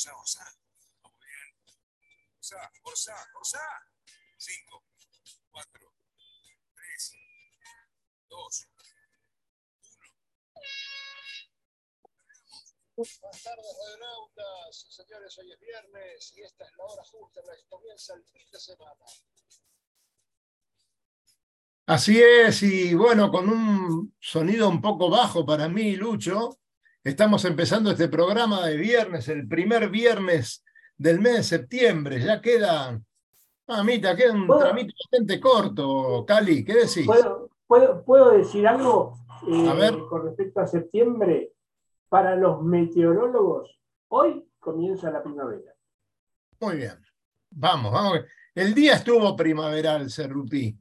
orsá, orsá. Vamos bien. Orsá, orsá, orsá. Cinco, cuatro, tres, dos, Buenas tardes, radionautas. Señores, hoy es viernes y esta es la hora justa en la que comienza el fin de semana. Así es, y bueno, con un sonido un poco bajo para mí, Lucho, estamos empezando este programa de viernes, el primer viernes del mes de septiembre. Ya queda, mamita, queda un tramito bastante corto, Cali, ¿qué decís? ¿Puedo, puedo, puedo decir algo eh, A ver. con respecto a septiembre? Para los meteorólogos, hoy comienza la primavera. Muy bien. Vamos, vamos. El día estuvo primaveral, Cerruti.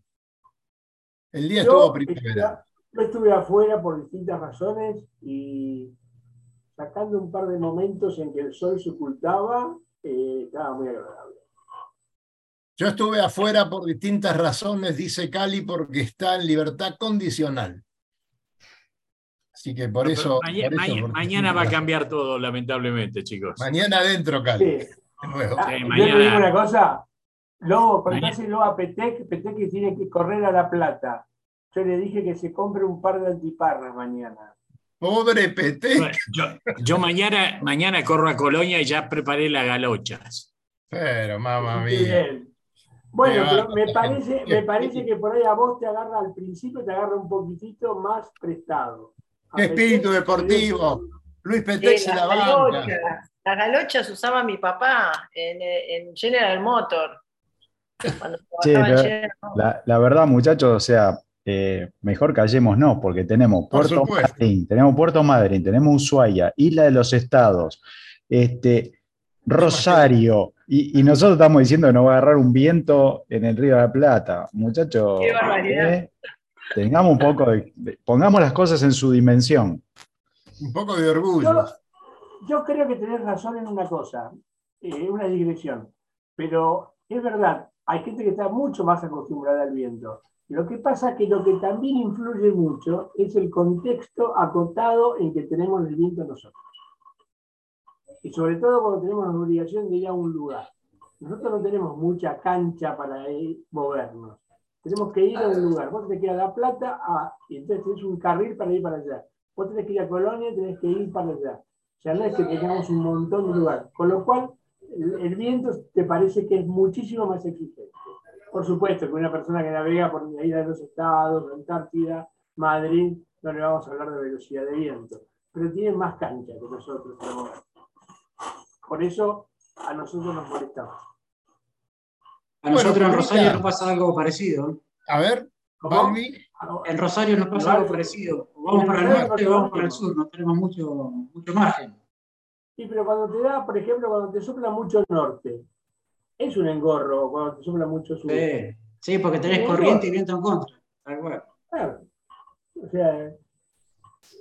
El día Yo estuvo primaveral. yo estuve afuera por distintas razones y sacando un par de momentos en que el sol se ocultaba, eh, estaba muy agradable. Yo estuve afuera por distintas razones, dice Cali, porque está en libertad condicional. Así que por eso. por mañana va a cambiar todo, lamentablemente, chicos. Mañana adentro, Cali. Sí. nuevo. Ah, Sí, yo mañana- te digo una cosa, Lobo, Mañana- contáselo a Petec, Petec que tiene que correr a La Plata. Yo le dije que se compre un par de antiparras mañana. Pobre Pete. Bueno, Yo, yo mañana, mañana corro a Colonia y ya preparé las galochas. Pero, mamá mía. bien. Bueno, pero me parece, me parece que por ahí a vos te agarra al principio, te agarra un poquitito más prestado. A Qué espíritu Petec, deportivo. Luis Petec Eh, se las la banca. galochas. Las galochas usaba mi papá en, en General Motor. Cuando Sí, en General Motor. la, la verdad, muchachos, o sea, eh, mejor callémonos porque tenemos Puerto. Madryn, tenemos Puerto Madryn, tenemos Ushuaia, Isla de los Estados, este, Rosario, y, y nosotros estamos diciendo que nos va a agarrar un viento en el Río de la Plata. Muchachos, Qué barbaridad. eh, tengamos un poco de, de- pongamos las cosas en su dimensión. Un poco de orgullo. Yo, yo creo que tenés razón en una cosa, eh, una digresión, pero es verdad, hay gente que está mucho más acostumbrada al viento. Lo que pasa es que lo que también influye mucho es el contexto acotado en que tenemos el viento nosotros. Y sobre todo cuando tenemos la obligación de ir a un lugar. Nosotros no tenemos mucha cancha para ir, movernos. Tenemos que ir a un lugar. Vos tenés que ir a La Plata a- y entonces tenés un carril para ir para allá. Vos tenés que ir a Colonia, tenés que ir para allá. O sea, no es que tengamos un montón de lugares. Con lo cual, el, el viento te parece que es muchísimo más exigente. Por supuesto que una persona que navega por la isla de los estados, Antártida, Madrid, no le vamos a hablar de velocidad de viento, pero tiene más cancha que nosotros. Por eso a nosotros nos molestamos. A nosotros Bueno, en Rosario nos pasa algo parecido. A ver. Balbi. En Rosario nos pasa algo parecido. O Vamos para el norte o vamos para el sur, no tenemos mucho, mucho margen. Sí, pero cuando te da, por ejemplo, cuando te sopla mucho norte, es un engorro cuando te sopla mucho sur. Sí, sí, porque tenés corriente y viento en contra. Claro. O sea, es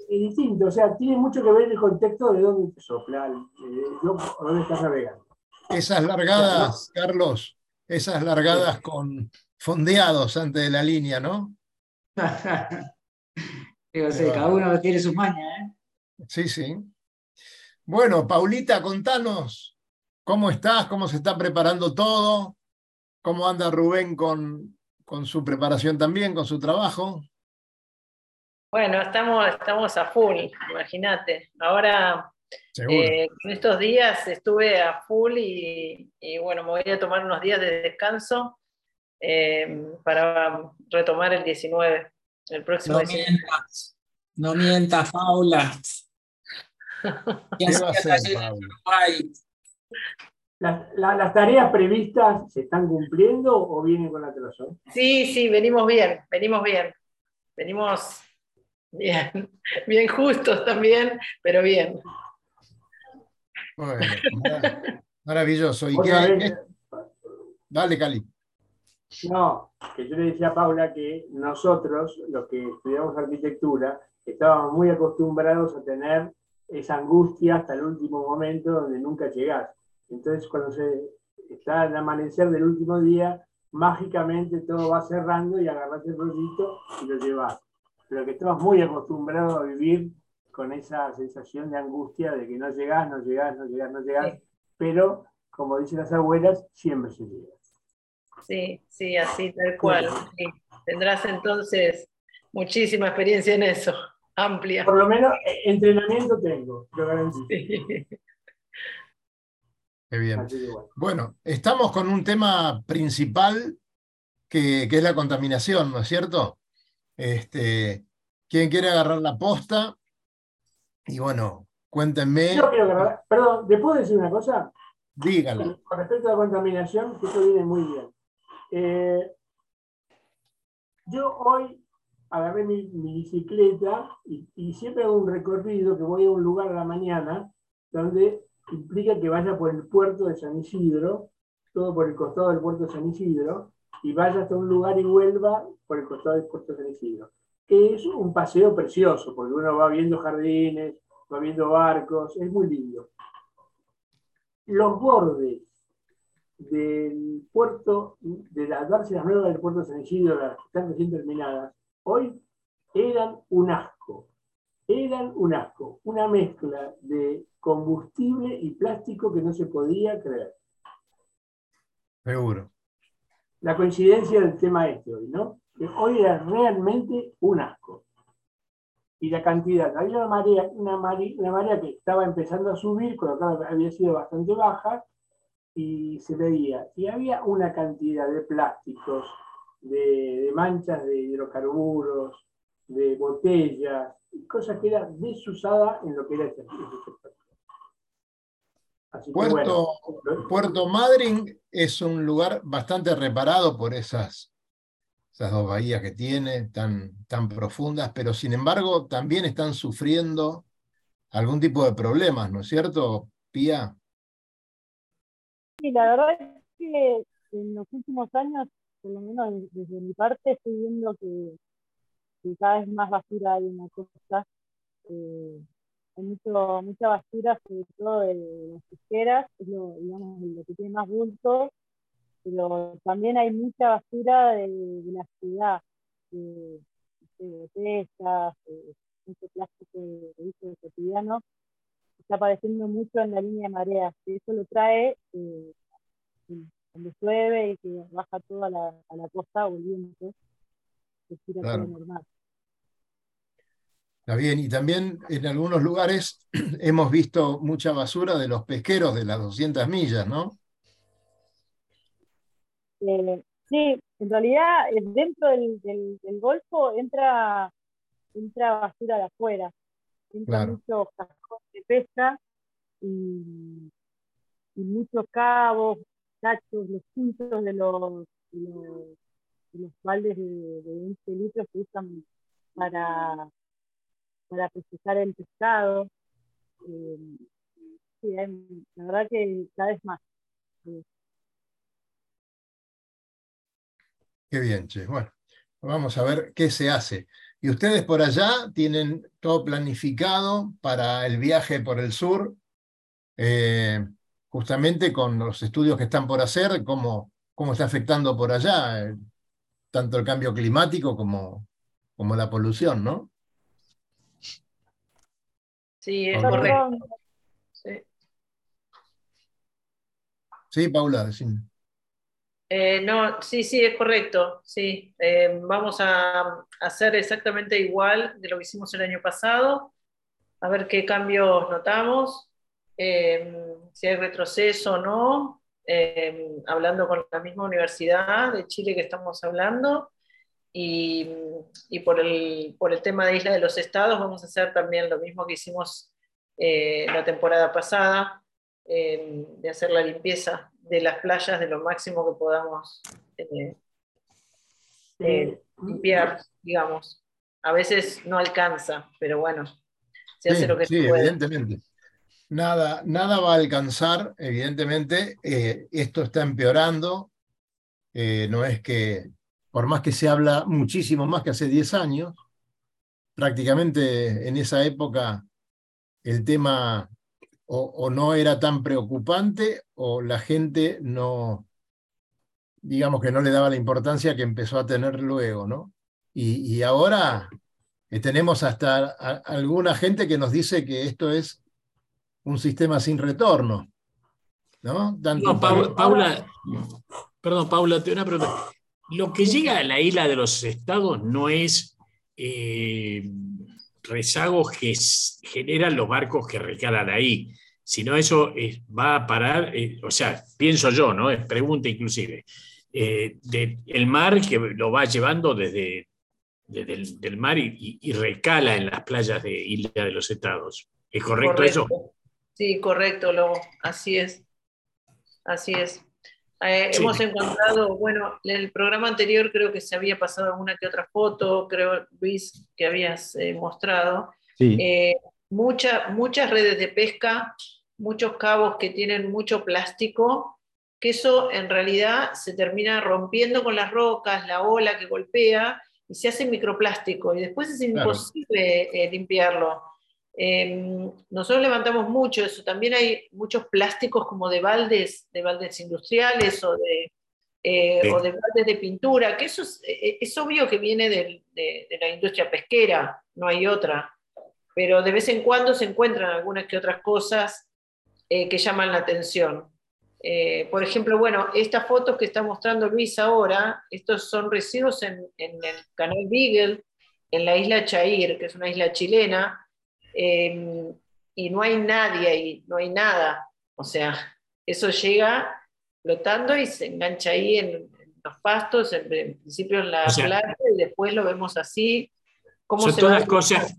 distinto. O sea, tiene mucho que ver el contexto de dónde te sopla, eh, o dónde estás navegando. Esas largadas, Carlos, esas largadas con fondeados antes de la línea, ¿no? Digo, sí, cada uno tiene sus mañas, ¿eh? Sí, sí. Bueno, Paulita, contanos cómo estás, cómo se está preparando todo, cómo anda Rubén con, con su preparación también, con su trabajo. Bueno, estamos, estamos a full, imagínate. Ahora, eh, en estos días estuve a full y, y, bueno, me voy a tomar unos días de descanso eh, para retomar el 19, el próximo No 19. mientas, no mientas, Paula. ¿Qué ¿Qué va a hacer, Paula? ¿Las, la- las tareas previstas se están cumpliendo o vienen con atraso? Sí, sí, venimos bien, venimos bien. Venimos bien, bien justos también, pero bien. Bueno, mara- maravilloso. ¿Y qué- qué- Dale, Cali. No, que yo le decía a Paula que nosotros, los que estudiamos arquitectura, estábamos muy acostumbrados a tener esa angustia hasta el último momento donde nunca llegás. Entonces, cuando se está el amanecer del último día, mágicamente todo va cerrando y agarrás el rollito y lo llevas. Pero que estamos muy acostumbrados a vivir con esa sensación de angustia de que no llegás, no llegás, no llegás, no llegás. pero como dicen las abuelas, siempre se llega. Sí, sí, así, tal cual. sí. Tendrás entonces muchísima experiencia en eso, amplia. Por lo menos eh, entrenamiento tengo, lo garantizo. Sí. Qué bien. Bueno. Bueno, estamos con un tema principal que, que es la contaminación, ¿no es cierto? Este, ¿Quién quiere agarrar la posta? Y bueno, cuéntenme, Yo quiero agarrar- perdón, ¿le puedo decir una cosa? dígala. Con respecto a la contaminación, que eso viene muy bien. Eh, yo hoy agarré mi, mi bicicleta y, y siempre hago un recorrido que voy a un lugar a la mañana donde implica que vaya por el puerto de San Isidro, todo por el costado del puerto de San Isidro, y vaya hasta un lugar y vuelva por el costado del puerto de San Isidro. Que es un paseo precioso, porque uno va viendo jardines, va viendo barcos, es muy lindo. Los bordes del puerto, de las dársenas nuevas del puerto de San Isidro, las que están recién terminadas, hoy eran un asco. Eran un asco. Una mezcla de combustible y plástico que no se podía creer. Seguro. La coincidencia del tema este hoy, ¿no? Que hoy era realmente un asco. Y la cantidad, había una marea, una marea, una marea que estaba empezando a subir, con lo cual había sido bastante baja, y se veía. Y había una cantidad de plásticos, de, de manchas de hidrocarburos, de botellas, y cosas que era desusada en lo que era este, este sector. Así que Puerto, bueno, Puerto Madryn es un lugar bastante reparado por esas, esas dos bahías que tiene, tan, tan profundas, pero sin embargo también están sufriendo algún tipo de problemas, ¿no es cierto, Pía? Sí, la verdad es que en los últimos años, por lo menos desde mi parte, estoy viendo que, que cada vez más basura hay en la costa. Eh, hay mucho, mucha basura, sobre todo de las pesqueras, es lo, digamos, lo que tiene más bulto, pero también hay mucha basura de, la ciudad, de, botellas, mucho plástico de, uso cotidiano está apareciendo mucho en la línea de mareas, y eso lo trae eh, cuando llueve y que baja todo a la, a la costa volviendo, Claro. normal. Está bien, y también en algunos lugares hemos visto mucha basura de los pesqueros de las 200 millas, ¿no? Eh, sí, en realidad eh, dentro del, del, del Golfo entra, entra basura de afuera, entra Claro. mucho cascón de pesca y, y muchos cabos, tachos, los puntos de los, de los, de los baldes de, de 20 litros que usan para, para procesar el pescado. Eh, sí, la verdad que cada vez más. Qué bien, che. Bueno, vamos a ver qué se hace. ¿Y ustedes por allá tienen todo planificado para el viaje por el sur? Eh, justamente con los estudios que están por hacer, cómo, cómo está afectando por allá, eh, tanto el cambio climático como, como la polución, ¿no? Sí, es correcto. Sí, Paula, decime. Eh, no, sí, sí, es correcto. Sí, Eh, vamos a hacer exactamente igual de lo que hicimos el año pasado, a ver qué cambios notamos, eh, si hay retroceso o no, eh, hablando con la misma universidad de Chile que estamos hablando. Y, y por, el, por el tema de Isla de los Estados vamos a hacer también lo mismo que hicimos eh, la temporada pasada, eh, de hacer la limpieza de las playas de lo máximo que podamos eh, eh, limpiar, digamos. A veces no alcanza, pero bueno, se hace Sí, lo que sí, se puede. evidentemente. Nada, nada va a alcanzar, evidentemente. eh, esto está empeorando. eh, no es que, por más que se habla muchísimo más que hace 10 años, prácticamente en esa época el tema o, no era tan preocupante o la gente no, digamos que no le daba la importancia que empezó a tener luego, ¿no? Y, ahora eh, tenemos hasta alguna gente que nos dice que esto es un sistema sin retorno. ¿no? Tanto No, Pa- para- Paula, perdón, Paula, te una pregunta. Lo que llega a la isla de los estados no es eh, rezagos que generan los barcos que recalan ahí, sino eso va a parar, eh, o sea, pienso yo, ¿no? Es pregunta inclusive, eh, de el mar que lo va llevando desde, desde el del mar y, y- y recala en las playas de Isla de los Estados. ¿Es correcto, eso? Sí, correcto, Lobo. Así es. Así es. Eh, Sí. Hemos encontrado, bueno, en el programa anterior creo que se había pasado alguna que otra foto, creo, Luis, que habías eh, mostrado. Sí. Eh, mucha- muchas redes de pesca, muchos cabos que tienen mucho plástico, que eso en realidad se termina rompiendo con las rocas, la ola que golpea y se hace microplástico y después es imposible limpiarlo. Eh, nosotros levantamos mucho eso, también hay muchos plásticos como de baldes, de baldes industriales o de, eh, Sí. o de baldes de pintura, que eso es, eh, es obvio que viene del- de, de la industria pesquera, no hay otra pero de vez en cuando se encuentran algunas que otras cosas eh, que llaman la atención. Por ejemplo, bueno, estas fotos que está mostrando Luis ahora, estos son residuos en, en el canal Beagle, en la isla Chair, que es una isla chilena, eh, y no hay nadie ahí, no hay nada. O sea, eso llega flotando y se engancha ahí en, en los pastos, en, en principio en la O sea, playa, y después lo vemos así. cómo Son se todas cosas,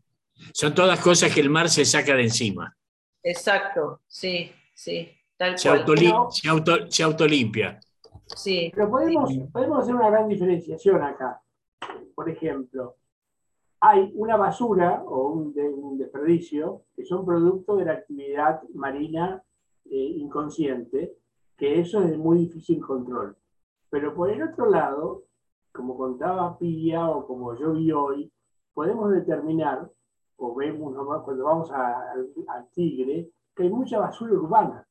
son todas cosas que el mar se saca de encima. Exacto, sí, sí, tal Se, cual. auto- se autolimpia. Sí, Pero podemos, podemos hacer una gran diferenciación acá. Por ejemplo, hay una basura o un, de- un desperdicio que son producto de la actividad marina eh, inconsciente, que eso es de muy difícil control. Pero por el otro lado, como contaba Pía o como yo vi hoy, podemos determinar, o vemos cuando vamos al Tigre, que hay mucha basura urbana.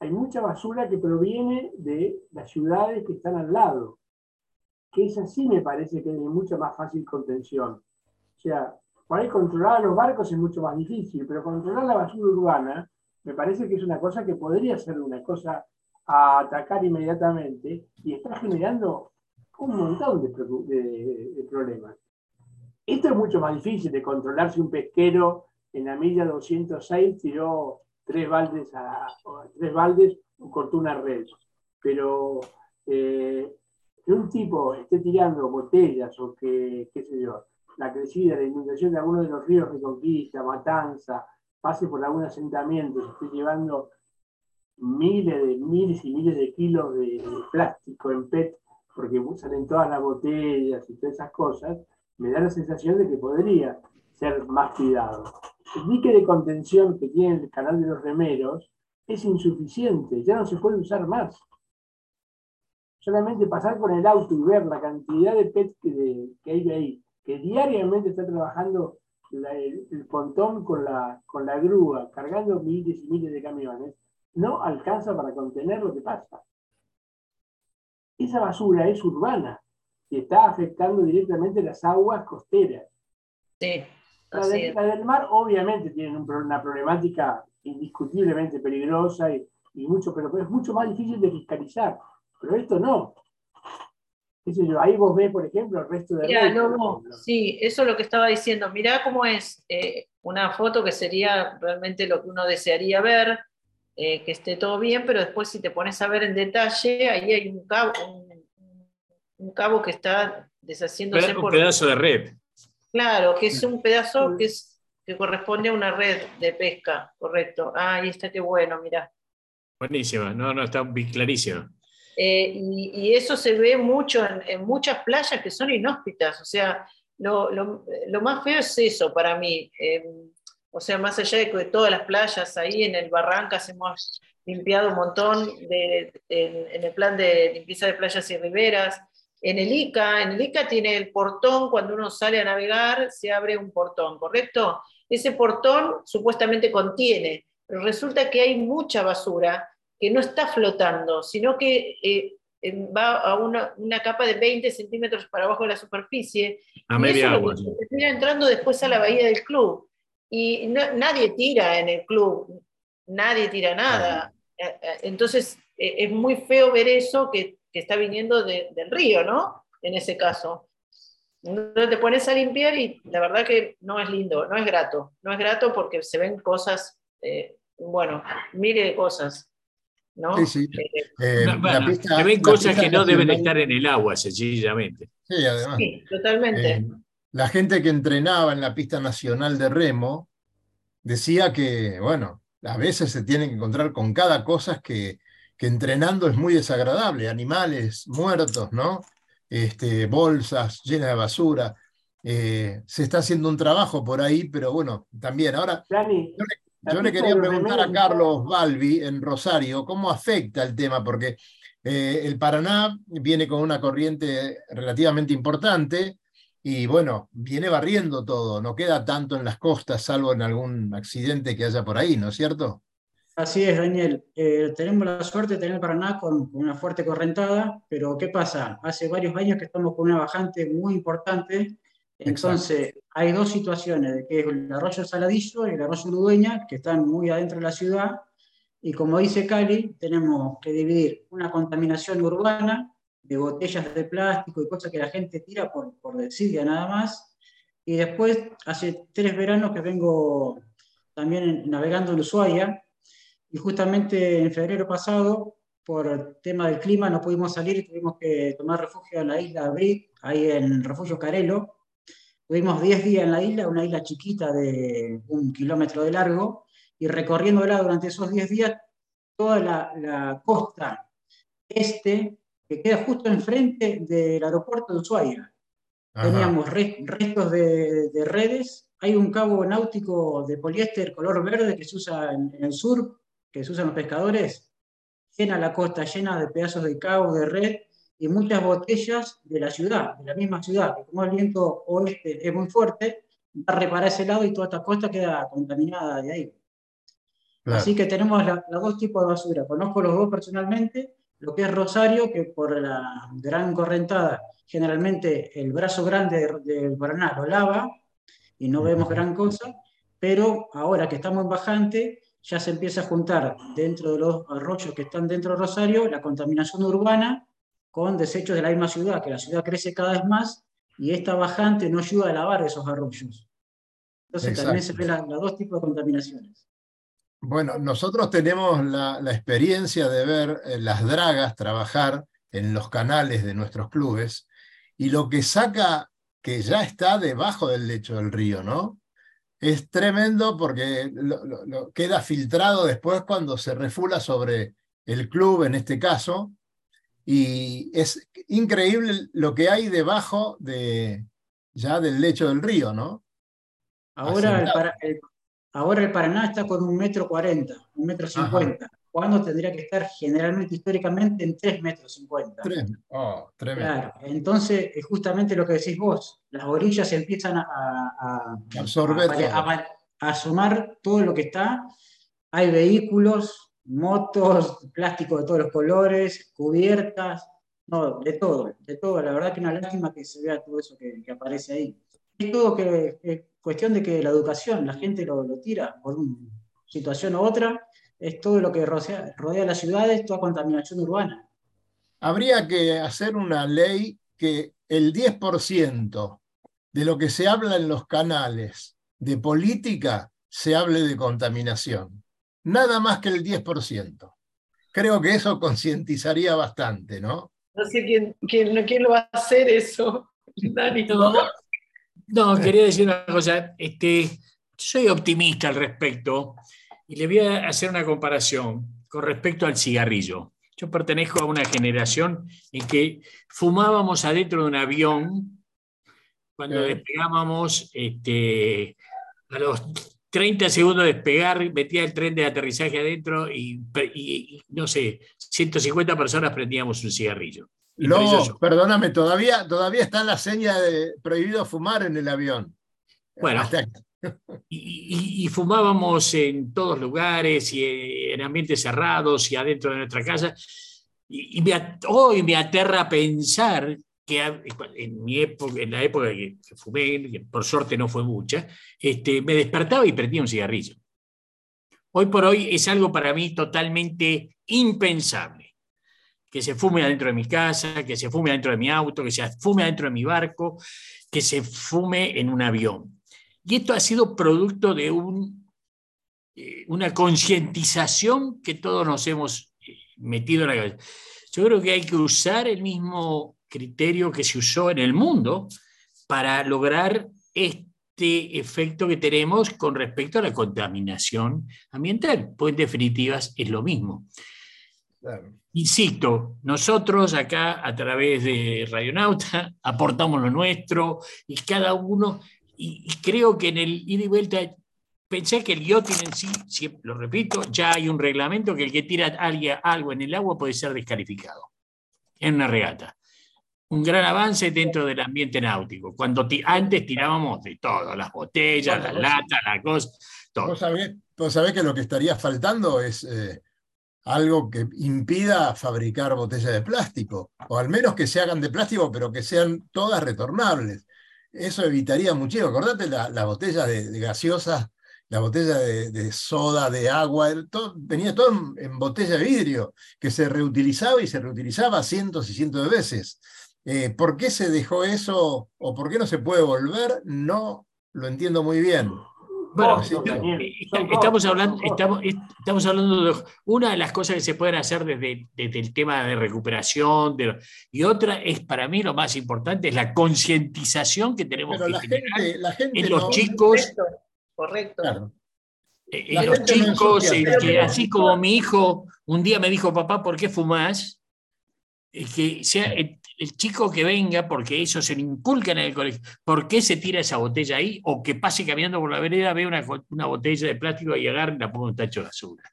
Hay mucha basura que proviene de las ciudades que están al lado, que esa sí me parece que es de mucha más fácil contención. O sea, por ahí controlar a los barcos es mucho más difícil, pero controlar la basura urbana me parece que es una cosa que podría ser una cosa a atacar inmediatamente y está generando un montón de, problemas. Esto es mucho más difícil de controlar si un pesquero en la milla 206 tiró tres baldes, a, tres baldes o cortó una red. Pero eh, que un tipo esté tirando botellas o que, qué sé yo, la crecida, la inundación de algunos de los ríos Reconquista, Matanza, pase por algún asentamiento, se esté llevando miles de miles y miles de kilos de, de plástico en PET, porque salen todas las botellas y todas esas cosas, me da la sensación de que podría ser más cuidado. El dique de contención que tiene el canal de los remeros es insuficiente, ya no se puede usar más. Solamente pasar con el auto y ver la cantidad de PET que, de- que hay ahí, que diariamente está trabajando la- el, el pontón con la, con la grúa, cargando miles y miles de camiones, no alcanza para contener lo que pasa. Esa basura es urbana y está afectando directamente las aguas costeras. sí, La, de- la del mar obviamente tiene una problemática indiscutiblemente peligrosa y, y mucho, pero, pero es mucho más difícil de fiscalizar. Pero esto no. Qué sé yo, ahí vos ves, por ejemplo, el resto de ejemplo. sí, eso es lo que estaba diciendo. Mirá cómo es eh, una foto que sería realmente lo que uno desearía ver, eh, que esté todo bien, pero después si te pones a ver en detalle, ahí hay un cabo, un, un cabo que está deshaciéndose Un por... pedazo de red. Claro, que es un pedazo que, es, que corresponde a una red de pesca, correcto. Ah, ahí está, qué bueno, mirá. Buenísima. No, no, está bien clarísimo. Eh, y, y eso se ve mucho en, en muchas playas que son inhóspitas. O sea, lo, lo- lo más feo es eso para mí. Eh, o sea, más allá de que todas las playas ahí en el Barrancas hemos limpiado un montón de, en, en el plan de limpieza de playas y riberas. En el ICA, en el ICA tiene el portón, cuando uno sale a navegar, se abre un portón, ¿correcto? Ese portón supuestamente contiene, pero resulta que hay mucha basura que no está flotando, sino que eh, va a una, una capa de 20 centímetros para abajo de la superficie. A y media eso agua. lo que termina entrando después a la bahía del club. Y no- nadie tira en el club, nadie tira nada. eh, eh, entonces eh, es muy feo ver eso que, que está viniendo de- del río, ¿no? En ese caso. Entonces te pones a limpiar y la verdad que no es lindo, no es grato. No es grato porque se ven cosas, eh, bueno, mire de cosas, ¿no? Sí, sí. Eh, No, la bueno, pista- se ven la cosas pista que no deben estar en el agua, sencillamente. Sí, además. sí, totalmente. Eh, la gente que entrenaba en la pista nacional de remo decía que, bueno, a veces se tienen que encontrar con cada cosa que, que entrenando es muy desagradable. Animales muertos, ¿no? Este, bolsas llenas de basura. Eh, se está haciendo un trabajo por ahí, pero bueno, también. Ahora, Dani, yo le quería preguntar a Carlos Balbi en Rosario cómo afecta el tema, porque eh, el Paraná viene con una corriente relativamente importante y bueno, viene barriendo todo, no queda tanto en las costas, salvo en algún accidente que haya por ahí, ¿no es cierto? Así es, Daniel. Eh, tenemos la suerte de tener Paraná con, con una fuerte correntada, pero ¿qué pasa? Hace varios años que estamos con una bajante muy importante. Entonces, hay dos situaciones, que es el arroyo Saladillo y el arroyo Ludueña, que están muy adentro de la ciudad. Y como dice Cali, tenemos que dividir una contaminación urbana de botellas de plástico y cosas que la gente tira por, por desidia nada más. Y después, hace tres veranos que vengo también navegando en Ushuaia, y justamente en febrero pasado, por el tema del clima, no pudimos salir y tuvimos que tomar refugio en la isla Brit, ahí en Refugio Carelo. Tuvimos 10 días en la isla, una isla chiquita de un kilómetro de largo, y recorriéndola durante esos 10 días, toda la, la costa este, que queda justo enfrente del aeropuerto de Ushuaia. Ajá. Teníamos re- restos de, de redes. Hay un cabo náutico de poliéster color verde que se usa en, en el sur, que se usan los pescadores. Llena la costa, llena de pedazos de cabo, de red y muchas botellas de la ciudad, de la misma ciudad, que como el viento oeste es muy fuerte, va a reparar ese lado y toda esta costa queda contaminada de ahí. Claro. Así que tenemos los dos tipos de basura. Conozco los dos personalmente. Lo que es Rosario, que por la gran correntada, generalmente el brazo grande de- del Paraná lo lava y no vemos gran cosa, pero ahora que estamos en bajante, ya se empieza a juntar dentro de los arroyos que están dentro de Rosario la contaminación urbana con desechos de la misma ciudad, que la ciudad crece cada vez más y esta bajante no ayuda a lavar esos arroyos. Entonces también se ven la- los dos tipos de contaminaciones. Bueno, nosotros tenemos la, la experiencia de ver eh, las dragas trabajar en los canales de nuestros clubes y lo que saca que ya está debajo del lecho del río, ¿no? Es tremendo porque lo- lo- lo- queda filtrado después cuando se refula sobre el club en este caso y es increíble lo que hay debajo de ya del lecho del río, ¿no? Ahora el, Asentado. Para- el- ahora el Paraná está con un metro cuarenta, un metro cincuenta, cuando tendría que estar generalmente históricamente en tres metros cincuenta. Oh, tremendo. Claro, entonces es justamente lo que decís vos, las orillas empiezan a, a- a- Absorber a- asomar todo lo que está, hay vehículos, motos, plástico de todos los colores, cubiertas, no, de todo, de todo, la verdad que una lástima que se vea todo eso que, que aparece ahí. Es todo que es cuestión de que la educación, la gente lo, lo tira por una situación u otra, es todo lo que rodea, rodea las ciudades, toda contaminación urbana. Habría que hacer una ley que el 10% de lo que se habla en los canales de política se hable de contaminación. Nada más que el 10%. Creo que eso concientizaría bastante, ¿no? No sé quién, quién, quién lo va a hacer eso. Dani. No, no, quería decir una cosa. Este, soy optimista al respecto y le voy a hacer una comparación con respecto al cigarrillo. Yo pertenezco a una generación en que fumábamos adentro de un avión cuando Eh. despegábamos este, a los 30 segundos de despegar, metía el tren de aterrizaje adentro y, y- y, no sé, 150 personas prendíamos un cigarrillo. No, perdóname, todavía, todavía está la seña de prohibido fumar en el avión. Bueno, y, y- fumábamos en todos lugares y en ambientes cerrados y adentro de nuestra casa. Y, me hoy me aterra pensar que en, mi época, en la época que que fumé, que por suerte no fue mucha, este, me despertaba y prendía un cigarrillo. Hoy por hoy es algo para mí totalmente impensable. Que se fume adentro de mi casa, que se fume adentro de mi auto, que se fume adentro de mi barco, que se fume en un avión. Y esto ha sido producto de un, eh, una concientización que todos nos hemos eh, metido en la cabeza. Yo creo que hay que usar el mismo criterio que se usó en el mundo para lograr este efecto que tenemos con respecto a la contaminación ambiental. Pues en definitivas es lo mismo. Insisto, nosotros acá a través de Radionauta aportamos lo nuestro y cada uno, y, creo que en el ida y vuelta, pensé que el yachting en sí, lo repito, ya hay un reglamento que el que tira algo en el agua puede ser descalificado en una regata un gran avance dentro del ambiente náutico. Cuando antes tirábamos de todo, las botellas, las latas, las cosas, todo. ¿Vos sabés, que lo que estaría faltando es eh, algo que impida fabricar botellas de plástico, o al menos que se hagan de plástico, pero que sean todas retornables. Eso evitaría muchísimo. Acordate las la botellas de, gaseosas, la botella de, soda, de agua, todo, venía todo en, en, botella de vidrio, que se reutilizaba y se reutilizaba cientos y cientos de veces. Eh, ¿Por qué se dejó eso o por qué no se puede volver? No lo entiendo muy bien. Bueno, estamos hablando, estamos, estamos hablando de una de las cosas que se pueden hacer desde, el tema de recuperación, y otra es para mí lo más importante, es la concientización que tenemos que generar en los chicos. Correcto. Eh, en los chicos, que así como mi hijo un día me dijo, papá, ¿por qué fumás? que sea el chico que venga, porque eso se le inculca en el colegio, ¿por qué se tira esa botella ahí? O que pase caminando por la vereda, ve una, una botella de plástico y agarre y la ponga en un tacho de basura.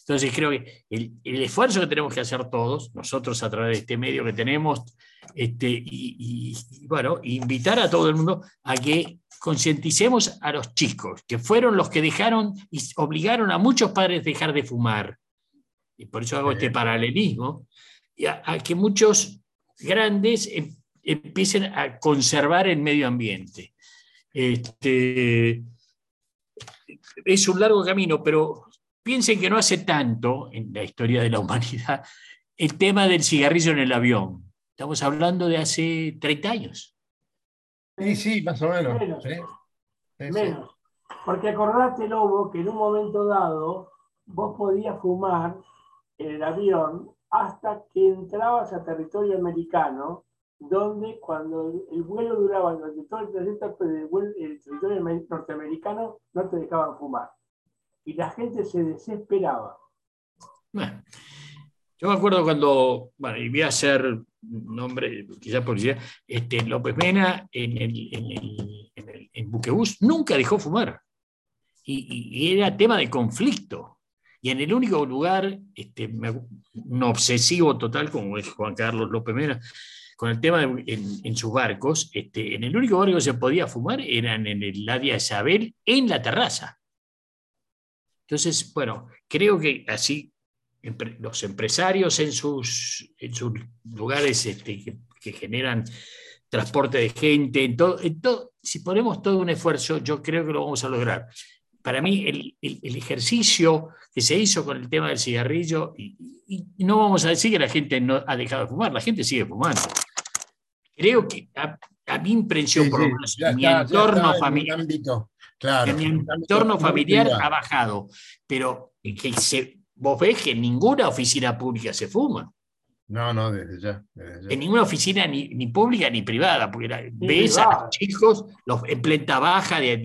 Entonces creo que el, esfuerzo que tenemos que hacer todos, nosotros a través de este medio que tenemos, este, y, bueno, invitar a todo el mundo a que concienticemos a los chicos, que fueron los que dejaron y obligaron a muchos padres a dejar de fumar. Y por eso hago este paralelismo, y a que muchos grandes em, empiecen a conservar el medio ambiente. Este, es un largo camino, pero piensen que no hace tanto en la historia de la humanidad el tema del cigarrillo en el avión. Estamos hablando de hace 30 años. Sí, sí, más o menos. Menos. Porque acordate, Lobo, que en un momento dado vos podías fumar en el avión hasta que entrabas a territorio americano, donde cuando el vuelo duraba durante todo el pues el, territorio norteamericano no te dejaban fumar. Y la gente se desesperaba. yo me acuerdo cuando, bueno, y voy a ser nombre, quizás policía, este, López Mena en, el, en, en, Buquebús nunca dejó fumar. y, era tema de conflicto. Y en el único lugar, este, un obsesivo total, como es Juan Carlos López Mena, con el tema en, sus barcos, este, en el único barco que se podía fumar eran en el Ladia Isabel, en la terraza. Entonces, bueno, creo que así los empresarios en sus, en sus lugares este, que, generan transporte de gente, en todo, en todo, si ponemos todo un esfuerzo, yo creo que lo vamos a lograr para mí el, ejercicio que se hizo con el tema del cigarrillo, y, no vamos a decir que la gente no ha dejado de fumar, la gente sigue fumando. Creo que a, mi impresión, por lo menos, en mi entorno familiar, claro, mi entorno familiar ha bajado, pero que se, vos ves que en ninguna oficina pública se fuma. No, no, desde ya. En ninguna oficina ni, pública ni privada, porque ves a los chicos los, en planta baja de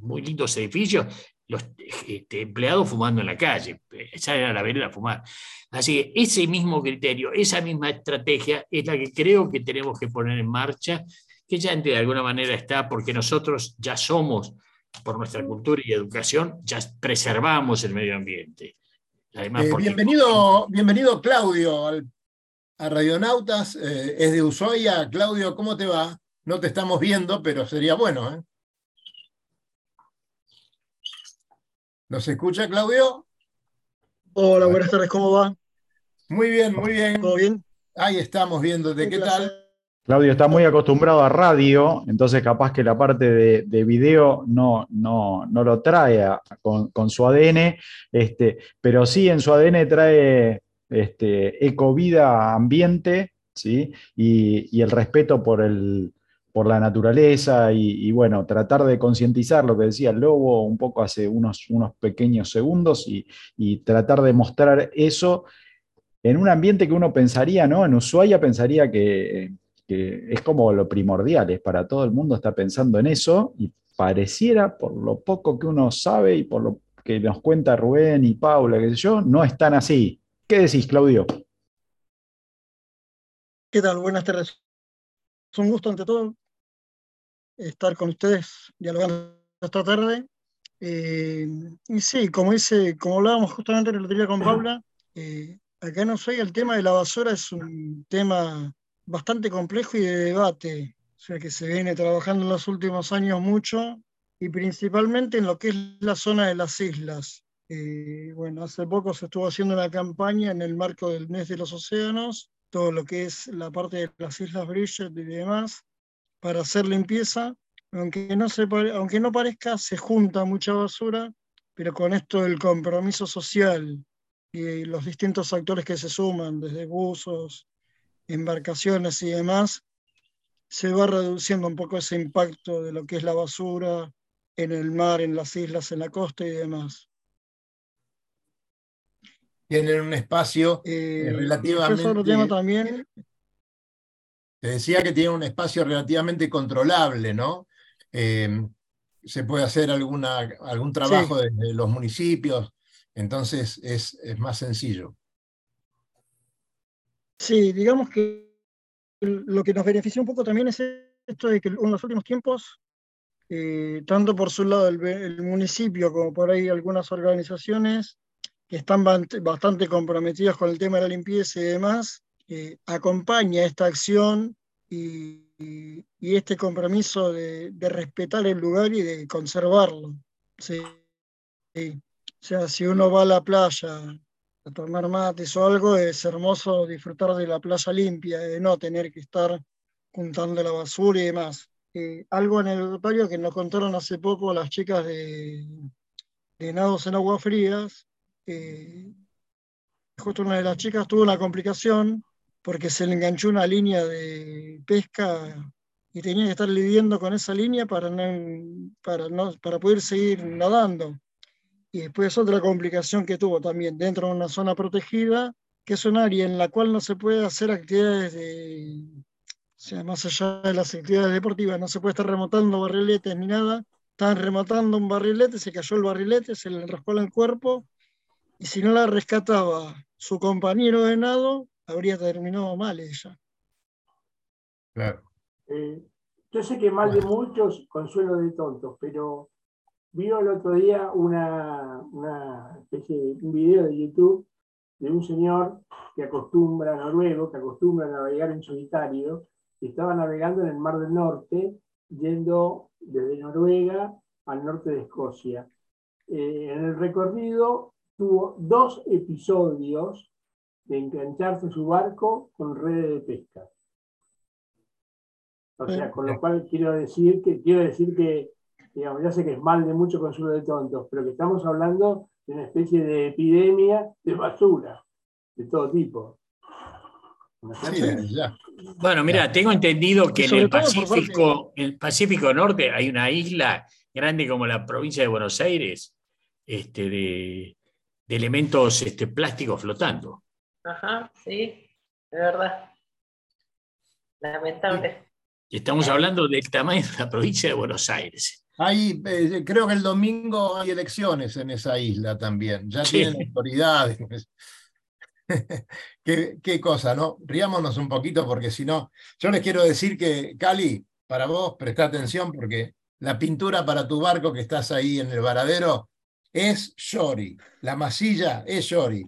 muy lindos edificios, los este, empleados fumando en la calle, esa era la vereda a fumar. Así que ese mismo criterio, esa misma estrategia es la que creo que tenemos que poner en marcha, que ya de alguna manera está, porque nosotros ya somos, por nuestra cultura y educación, ya preservamos el medio ambiente. Además, eh, bienvenido, bienvenido Claudio a Radionautas, eh, es de Ushuaia. Claudio, ¿cómo te va? No te estamos viendo, pero sería bueno. ¿eh? ¿Nos escucha, Claudio? Hola, buenas tardes, ¿cómo va? Muy bien, muy bien. ¿Todo bien? Ahí estamos viendo. ¿De qué tal? Claudio está muy acostumbrado a radio, entonces capaz que la parte de, de video no, no, no lo trae a- con, con su ADN, este, pero sí en su ADN trae este, ecovida ambiente, ¿sí? Y, y el respeto por, el, por la naturaleza y, bueno, tratar de concientizar lo que decía el Lobo un poco hace unos, unos pequeños segundos y, tratar de mostrar eso en un ambiente que uno pensaría, ¿no? En Ushuaia pensaría que, que es como lo primordial, es para todo el mundo está pensando en eso y pareciera, por lo poco que uno sabe y por lo que nos cuenta Rubén y Paula, qué sé yo, no están así. ¿Qué decís, Claudio? ¿Qué tal? Buenas tardes. Es un gusto ante todo estar con ustedes dialogando esta tarde. Eh, y sí, como dice, como hablábamos justamente el otro día con Paula, eh, acá en Ushuaia el tema de la basura es un tema bastante complejo y de debate, o sea que se viene trabajando en los últimos años mucho y principalmente en lo que es la zona de las islas. Eh, bueno, hace poco se estuvo haciendo una campaña en el marco del mes de los océanos, todo lo que es la parte de las islas Bridget y demás, para hacer limpieza. Aunque no, se, pare- aunque no parezca, se junta mucha basura, pero con esto del compromiso social y los distintos actores que se suman, desde buzos, embarcaciones y demás, se va reduciendo un poco ese impacto de lo que es la basura en el mar, en las islas, en la costa y demás. Tienen un espacio Eh, eh, después otro tema relativamente. también, Te decía que tiene un espacio relativamente controlable, ¿no? Eh, se puede hacer alguna, algún trabajo desde los municipios, entonces es, es más sencillo. sí, digamos que lo que nos beneficia un poco también es esto de que en los últimos tiempos, eh, tanto por su lado el, el municipio como por ahí algunas organizaciones que están bastante comprometidas con el tema de la limpieza y demás, eh, acompaña esta acción y, este compromiso de, respetar el lugar y de conservarlo. Sí. O sea, si uno va a la playa a tomar mates o algo, es hermoso disfrutar de la playa limpia, de no tener que estar juntando la basura y demás. Eh, algo anecdotario que nos contaron hace poco las chicas de, de Nados en Aguas Frías, eh, justo una de las chicas tuvo una complicación porque se le enganchó una línea de pesca y tenía que estar lidiando con esa línea para, no, para, no, para poder seguir nadando. Y después otra complicación que tuvo también dentro de una zona protegida, que es un área en la cual no se puede hacer actividades de, o sea, más allá de las actividades deportivas, no se puede estar remontando barriletes ni nada. Estaban rematando un barrilete, se cayó el barrilete, se le en el cuerpo, y si no la rescataba su compañero de nado, habría terminado mal ella. Claro. Eh, yo sé que mal de muchos, consuelo de tontos, pero vio el otro día una, una especie de un video de YouTube de un señor que acostumbra, noruego, que acostumbra a navegar en solitario, y estaba navegando en el Mar del Norte, yendo desde Noruega al norte de Escocia. Eh, en el recorrido tuvo dos episodios de engancharse su barco con redes de pesca. O sea, con lo cual quiero decir que, quiero decir que, digamos, ya sé que es mal de mucho consuelo de tontos, pero que estamos hablando de una especie de epidemia de basura, de todo tipo. Sí, desde ya. Bueno, mira, tengo entendido que en el Pacífico, en el Pacífico Norte hay una isla grande como la provincia de Buenos Aires, este, de, de elementos este, plásticos flotando. Ajá, sí, de verdad. Lamentable. Y estamos hablando del tamaño de la provincia de Buenos Aires. Hay, eh, creo que el domingo hay elecciones en esa isla también. Ya Sí. tienen autoridades. qué, qué cosa, ¿no? Riámonos un poquito porque si no, yo les quiero decir que, Cali, para vos, presta atención porque la pintura para tu barco que estás ahí en el varadero es Shori. La masilla es Shori.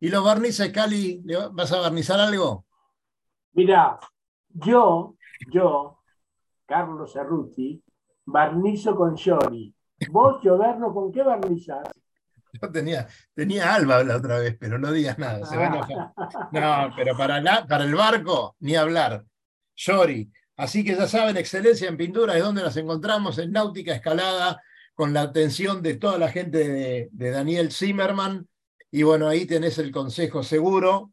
¿Y los barnices, Cali? ¿le va- ¿Vas a barnizar algo? Mira, yo, yo, Carlos Cerruti, barnizo con Yori. Vos, Gioverno, ¿con qué barnizás? Yo tenía, tenía Alba la otra vez, pero no digas nada, se va a enojar. No, pero para, la- para el barco, ni hablar. Shori. Así que ya saben, excelencia en pintura es donde las encontramos en Náutica Escalada, con la atención de toda la gente de, de Daniel Zimmerman. Y bueno, ahí tenés el consejo seguro,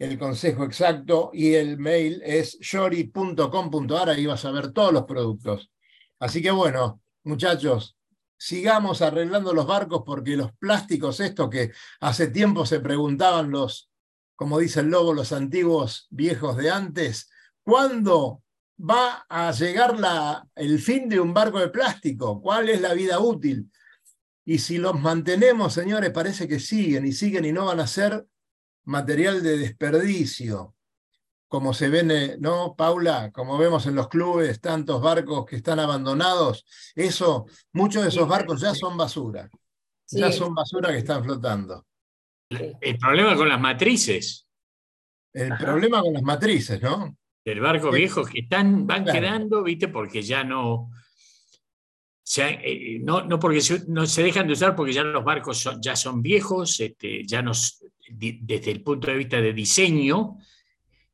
el consejo exacto, y el mail es shori.com.ar, ahí vas a ver todos los productos. Así que bueno, muchachos, sigamos arreglando los barcos porque los plásticos, estos que hace tiempo se preguntaban los, como dice el lobo, los antiguos viejos de antes, ¿cuándo va a llegar la, el fin de un barco de plástico? ¿Cuál es la vida útil? Y si los mantenemos, señores, parece que siguen y siguen y no van a ser material de desperdicio, como se ven, eh, ¿no, Paula? Como vemos en los clubes, tantos barcos que están abandonados, eso, muchos de esos barcos ya son basura. Ya son basura que están flotando. El problema con las matrices El problema con las matrices, ¿no? del barco Sí. viejo que están, van Claro. quedando, ¿viste? Porque ya no. Se han- eh, no, no porque se, no se dejan de usar porque ya los barcos son, ya son viejos, este, ya nos, di- desde el punto de vista de diseño,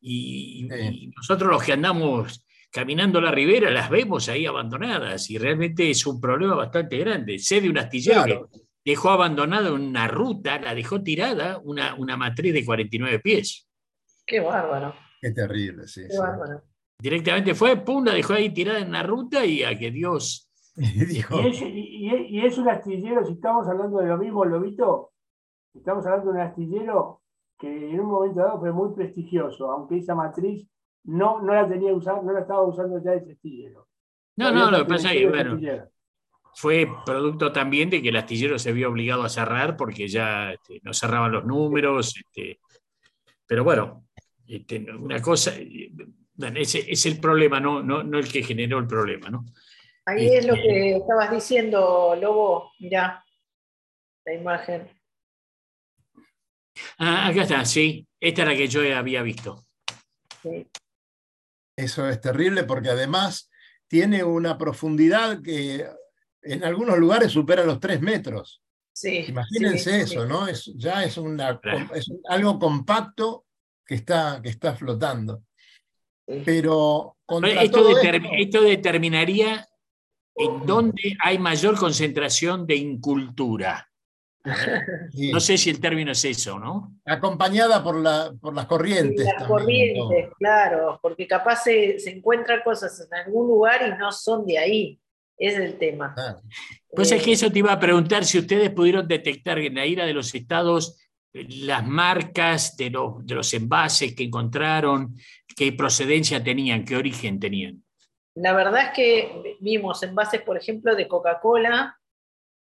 y, y nosotros los que andamos caminando la ribera las vemos ahí abandonadas y realmente es un problema bastante grande. Sé de un astillero Claro. que dejó abandonada una ruta, la dejó tirada, una, una matriz de 49 pies. Qué bárbaro, Qué terrible, sí. qué sí. bárbaro. Directamente fue, pum, la dejó ahí tirada en la ruta y a que Dios. Y dijo, Y es, y- y- y es un astillero, si estamos hablando de lo mismo, Lobito, estamos hablando de un astillero que en un momento dado fue muy prestigioso, aunque esa matriz no, no la tenía usar, no la estaba usando ya ese astillero. No, Todavía no, lo que pasa es que, bueno, fue producto también de que el astillero se vio obligado a cerrar porque ya este, no cerraban los números. este, pero bueno, este, una cosa, eh, bueno, ese es el problema, no, no, no el que generó el problema, ¿no? Ahí es lo Este, que estabas diciendo, Lobo, mirá la imagen. Ah, acá está, sí. Esta es la que yo había visto. Sí. Eso es terrible porque además tiene una profundidad que en algunos lugares supera los tres metros. Sí, Imagínense sí, eso, sí. ¿no? Es, ya es, una, Claro. es algo compacto que está, que está flotando. Pero Esto, todo determ- esto- esto determinaría en dónde hay mayor concentración de incultura. sí, No sé si el término es eso, ¿no? acompañada por, la, por las corrientes. Las también, corrientes, claro, porque capaz se, se encuentran cosas en algún lugar y no son de ahí. Es el tema. Claro. Pues es que Eh, eso te iba a preguntar si ustedes pudieron detectar en la ira de los estados eh, las marcas de los, de los envases que encontraron, qué procedencia tenían, qué origen tenían. La verdad es que vimos envases, por ejemplo, de Coca-Cola.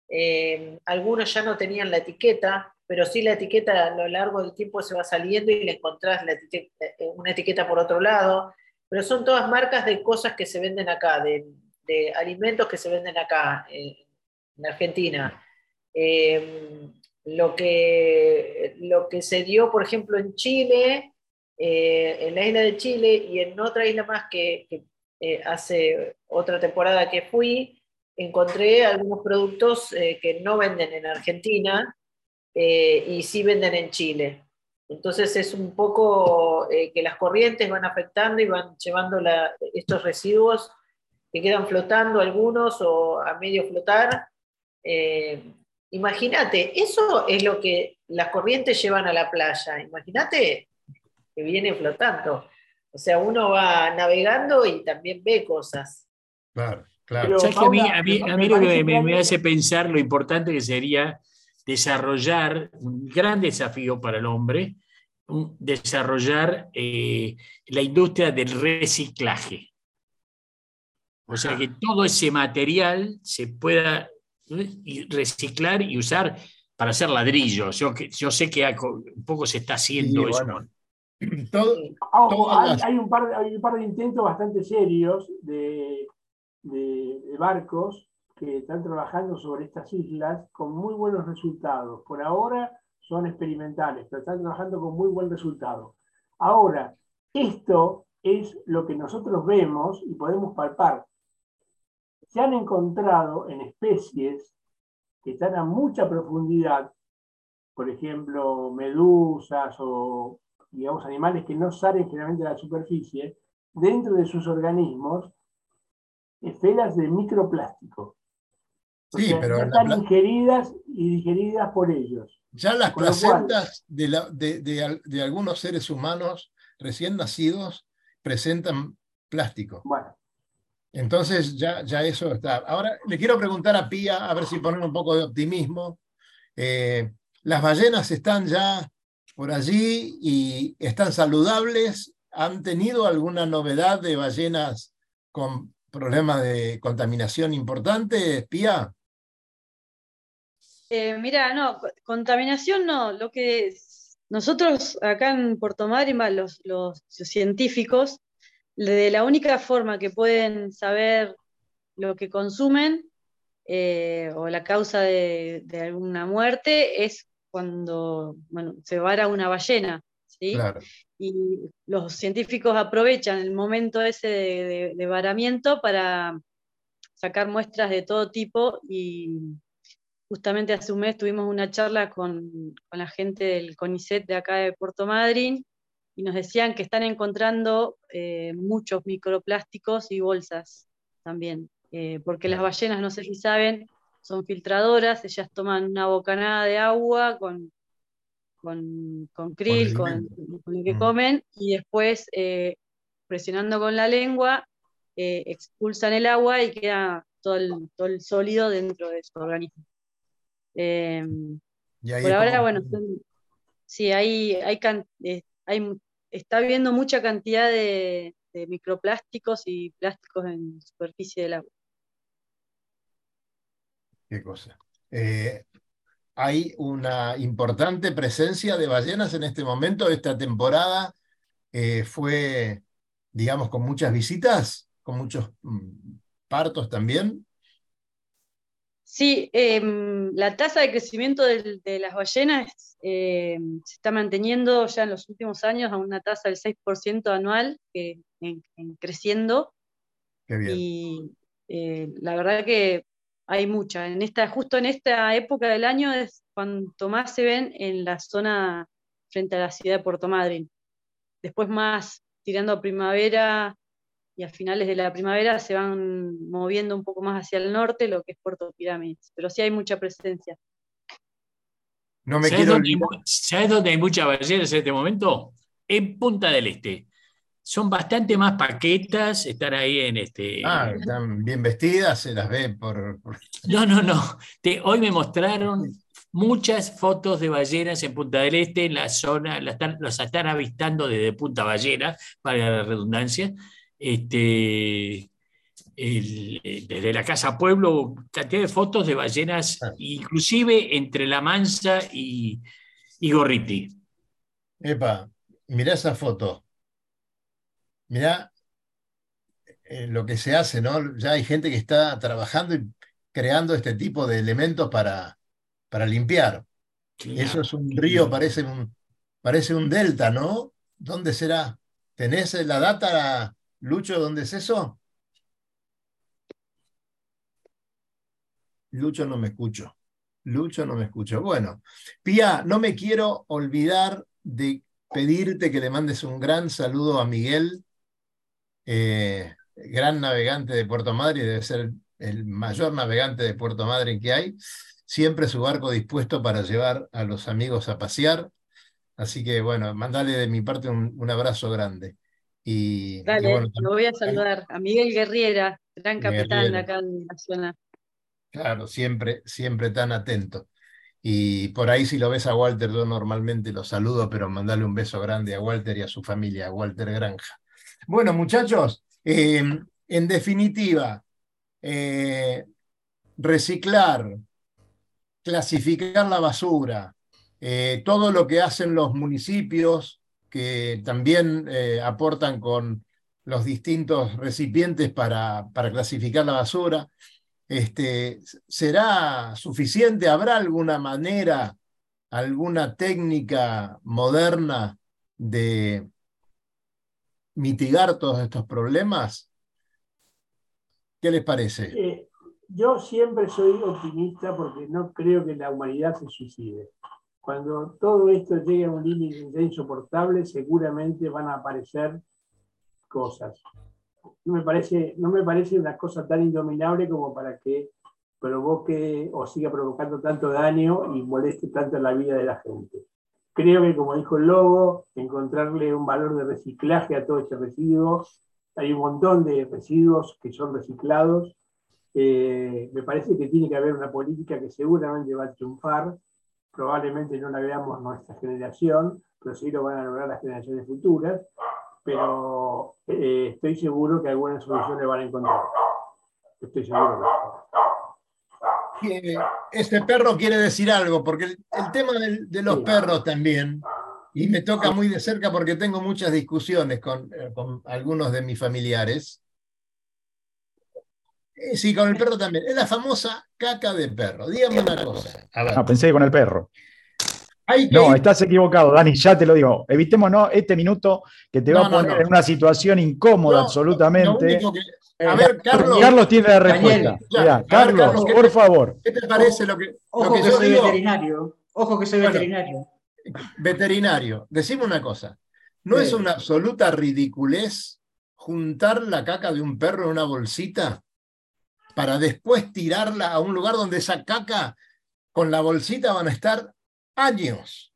eh, algunos ya no tenían la etiqueta, pero sí la etiqueta a lo largo del tiempo se va saliendo y le encontrás eh, una etiqueta por otro lado. Pero son todas marcas de cosas que se venden acá, de, alimentos que se venden acá, eh, en Argentina. Lo, que, lo que se dio, por ejemplo, en Chile, en la isla de Chile y en otra isla más que, eh, hace otra temporada que fui, encontré algunos productos eh, que no venden en Argentina eh, y sí venden en Chile. Entonces es un poco que las corrientes van afectando y van llevando estos residuos que quedan flotando algunos o a medio flotar. Imagínate, eso es lo que las corrientes llevan a la playa. Imagínate que viene flotando. O sea, uno va navegando y también ve cosas. Claro, claro. Pero, ¿Sabes que a mí, Paula, a mí- a mí me lo que me, hace pensar lo importante que sería desarrollar un gran desafío para el hombre, un- desarrollar eh, la industria del reciclaje. O sea, que todo ese material se pueda reciclar y usar para hacer ladrillos. Yo, que- yo sé que un poco se está haciendo Sí, eso. bueno. Todo- hay, las- hay un par, hay un par de intentos bastante serios de, de- de barcos que están trabajando sobre estas islas con muy buenos resultados. Por ahora son experimentales, pero están trabajando con muy buen resultado. Ahora, esto es lo que nosotros vemos y podemos palpar. Se han encontrado en especies que están a mucha profundidad, por ejemplo, medusas o digamos, animales que no salen generalmente a la superficie, dentro de sus organismos esferas de microplástico. O Sí, sea, pero están ingeridas y digeridas por ellos. Ya las Con cual- placentas de, la- de- de al- de algunos seres humanos recién nacidos presentan plástico. Bueno, Entonces ya, ya eso está. Ahora le quiero preguntar a Pía, a ver si ponen un poco de optimismo. Eh, ¿Las ballenas están ya por allí y están saludables? ¿Han tenido alguna novedad de ballenas con problemas de contaminación importantes, Pía? Eh, mira, no, co- contaminación no. Lo que nosotros acá en Puerto Madryn, va, los, los científicos, de la única forma que pueden saber lo que consumen eh, o la causa de, de alguna muerte es cuando bueno, se vara una ballena, ¿sí? Claro. y los científicos aprovechan el momento ese de, de- de varamiento para sacar muestras de todo tipo y justamente hace un mes tuvimos una charla con, con la gente del CONICET de acá de Puerto Madryn y nos decían que están encontrando eh, muchos microplásticos y bolsas también, eh, porque las ballenas, no sé si saben, son filtradoras, ellas toman una bocanada de agua con, con, con krill, con, con lo que Mm. comen, y después eh, presionando con la lengua, eh, expulsan el agua y queda todo el, todo el sólido dentro de su organismo. Eh, Y ahí por ahora, como- bueno, son- sí, hay, hay, eh, hay mu- está habiendo mucha cantidad de, de microplásticos y plásticos en superficie del agua. Qué cosa. Eh, hay una importante presencia de ballenas en este momento. Esta temporada eh, fue, digamos, con muchas visitas, con muchos mm, partos también. Sí, em, la tasa de crecimiento de las ballenas em, se está manteniendo ya en los últimos años a una tasa del 6% anual, en- en creciendo, Qué bien. y eh, la verdad que hay mucha. En esta, justo en esta época del año es cuanto más se ven en la zona frente a la ciudad de Puerto Madryn. Después más tirando a primavera y a finales de la primavera se van moviendo un poco más hacia el norte, lo que es Puerto Pirámides. Pero sí hay mucha presencia. No me ¿Sabes quiero dónde, hay, sabes dónde hay muchas ballenas en este momento? En Punta del Este. Son bastante más paquetas, están ahí en este. Ah, están bien vestidas, se las ve por. por- No, no, no. Te- hoy me mostraron muchas fotos de ballenas en Punta del Este, en la zona, la están, los están avistando desde Punta Ballena, para la redundancia. Este, el- eh, desde la Casa Pueblo, cantidad de fotos de ballenas, inclusive entre La Mansa y, y Gorriti. Epa, mirá esa foto. Mirá eh, lo que se hace, ¿no? Ya hay gente que está trabajando y creando este tipo de elementos para, para limpiar. Eso es un río, parece un, parece un delta, ¿no? ¿Dónde será? ¿Tenés la data, Lucho, dónde es eso? Lucho no me escucho. Lucho no me escucho. Bueno, Pía, no me quiero olvidar de pedirte que le mandes un gran saludo a Miguel, eh, gran navegante de Puerto Madryn, debe ser el mayor navegante de Puerto Madryn que hay. Siempre su barco dispuesto para llevar a los amigos a pasear. Así que bueno, mandale de mi parte un, un abrazo grande. Y, y Dale, bueno, lo voy a saludar a Miguel Guerriera, gran capitán Guerriera. acá de la zona. Claro, siempre, siempre tan atento. Y por ahí si lo ves a Walter, yo normalmente lo saludo, pero mandale un beso grande a Walter y a su familia, a Walter Granja. Bueno, muchachos, eh, en definitiva, eh, reciclar, clasificar la basura, eh, todo lo que hacen los municipios, que también aportan con los distintos recipientes para, para clasificar la basura. Este, ¿Será suficiente? ¿Habrá alguna manera, alguna técnica moderna de mitigar todos estos problemas? ¿Qué les parece? Eh, yo siempre soy optimista porque no creo que la humanidad se suicide. Cuando todo esto llegue a un límite insoportable, seguramente van a aparecer cosas. No me parece, no me parece una cosa tan indominable como para que provoque o siga provocando tanto daño y moleste tanto la vida de la gente. Creo que, como dijo el Lobo, encontrarle un valor de reciclaje a todo este residuo. Hay un montón de residuos que son reciclados. Eh, me parece que tiene que haber una política que seguramente va a triunfar. Probablemente no la veamos nuestra generación, pero sí lo van a lograr las generaciones futuras. Pero eh, estoy seguro que algunas soluciones van a encontrar. Estoy seguro que este perro quiere decir algo, porque el, el tema del- de los perros también, y me toca muy de cerca porque tengo muchas discusiones con, eh, con algunos de mis familiares. Eh, Sí, con el perro también. Es la famosa caca de perro. Dígame una cosa. A ver, Ah, pensé que con el perro. Hay que No, ir- estás equivocado, Dani, ya te lo digo. Evitémonos este minuto que te va a poner no. en una situación incómoda No, absolutamente. lo único que- a ver, Carlos, Carlos tiene la respuesta. Daniel, ya, Mirá, a ver, Carlos, Carlos, ¿qué por te- favor. ¿qué te parece lo que, lo Ojo que que yo soy digo? veterinario. Ojo que soy Bueno. veterinario. Veterinario, decime una cosa. ¿No es una absoluta ridiculez juntar la caca de un perro en una bolsita para después tirarla a un lugar donde esa caca con la bolsita van a estar años?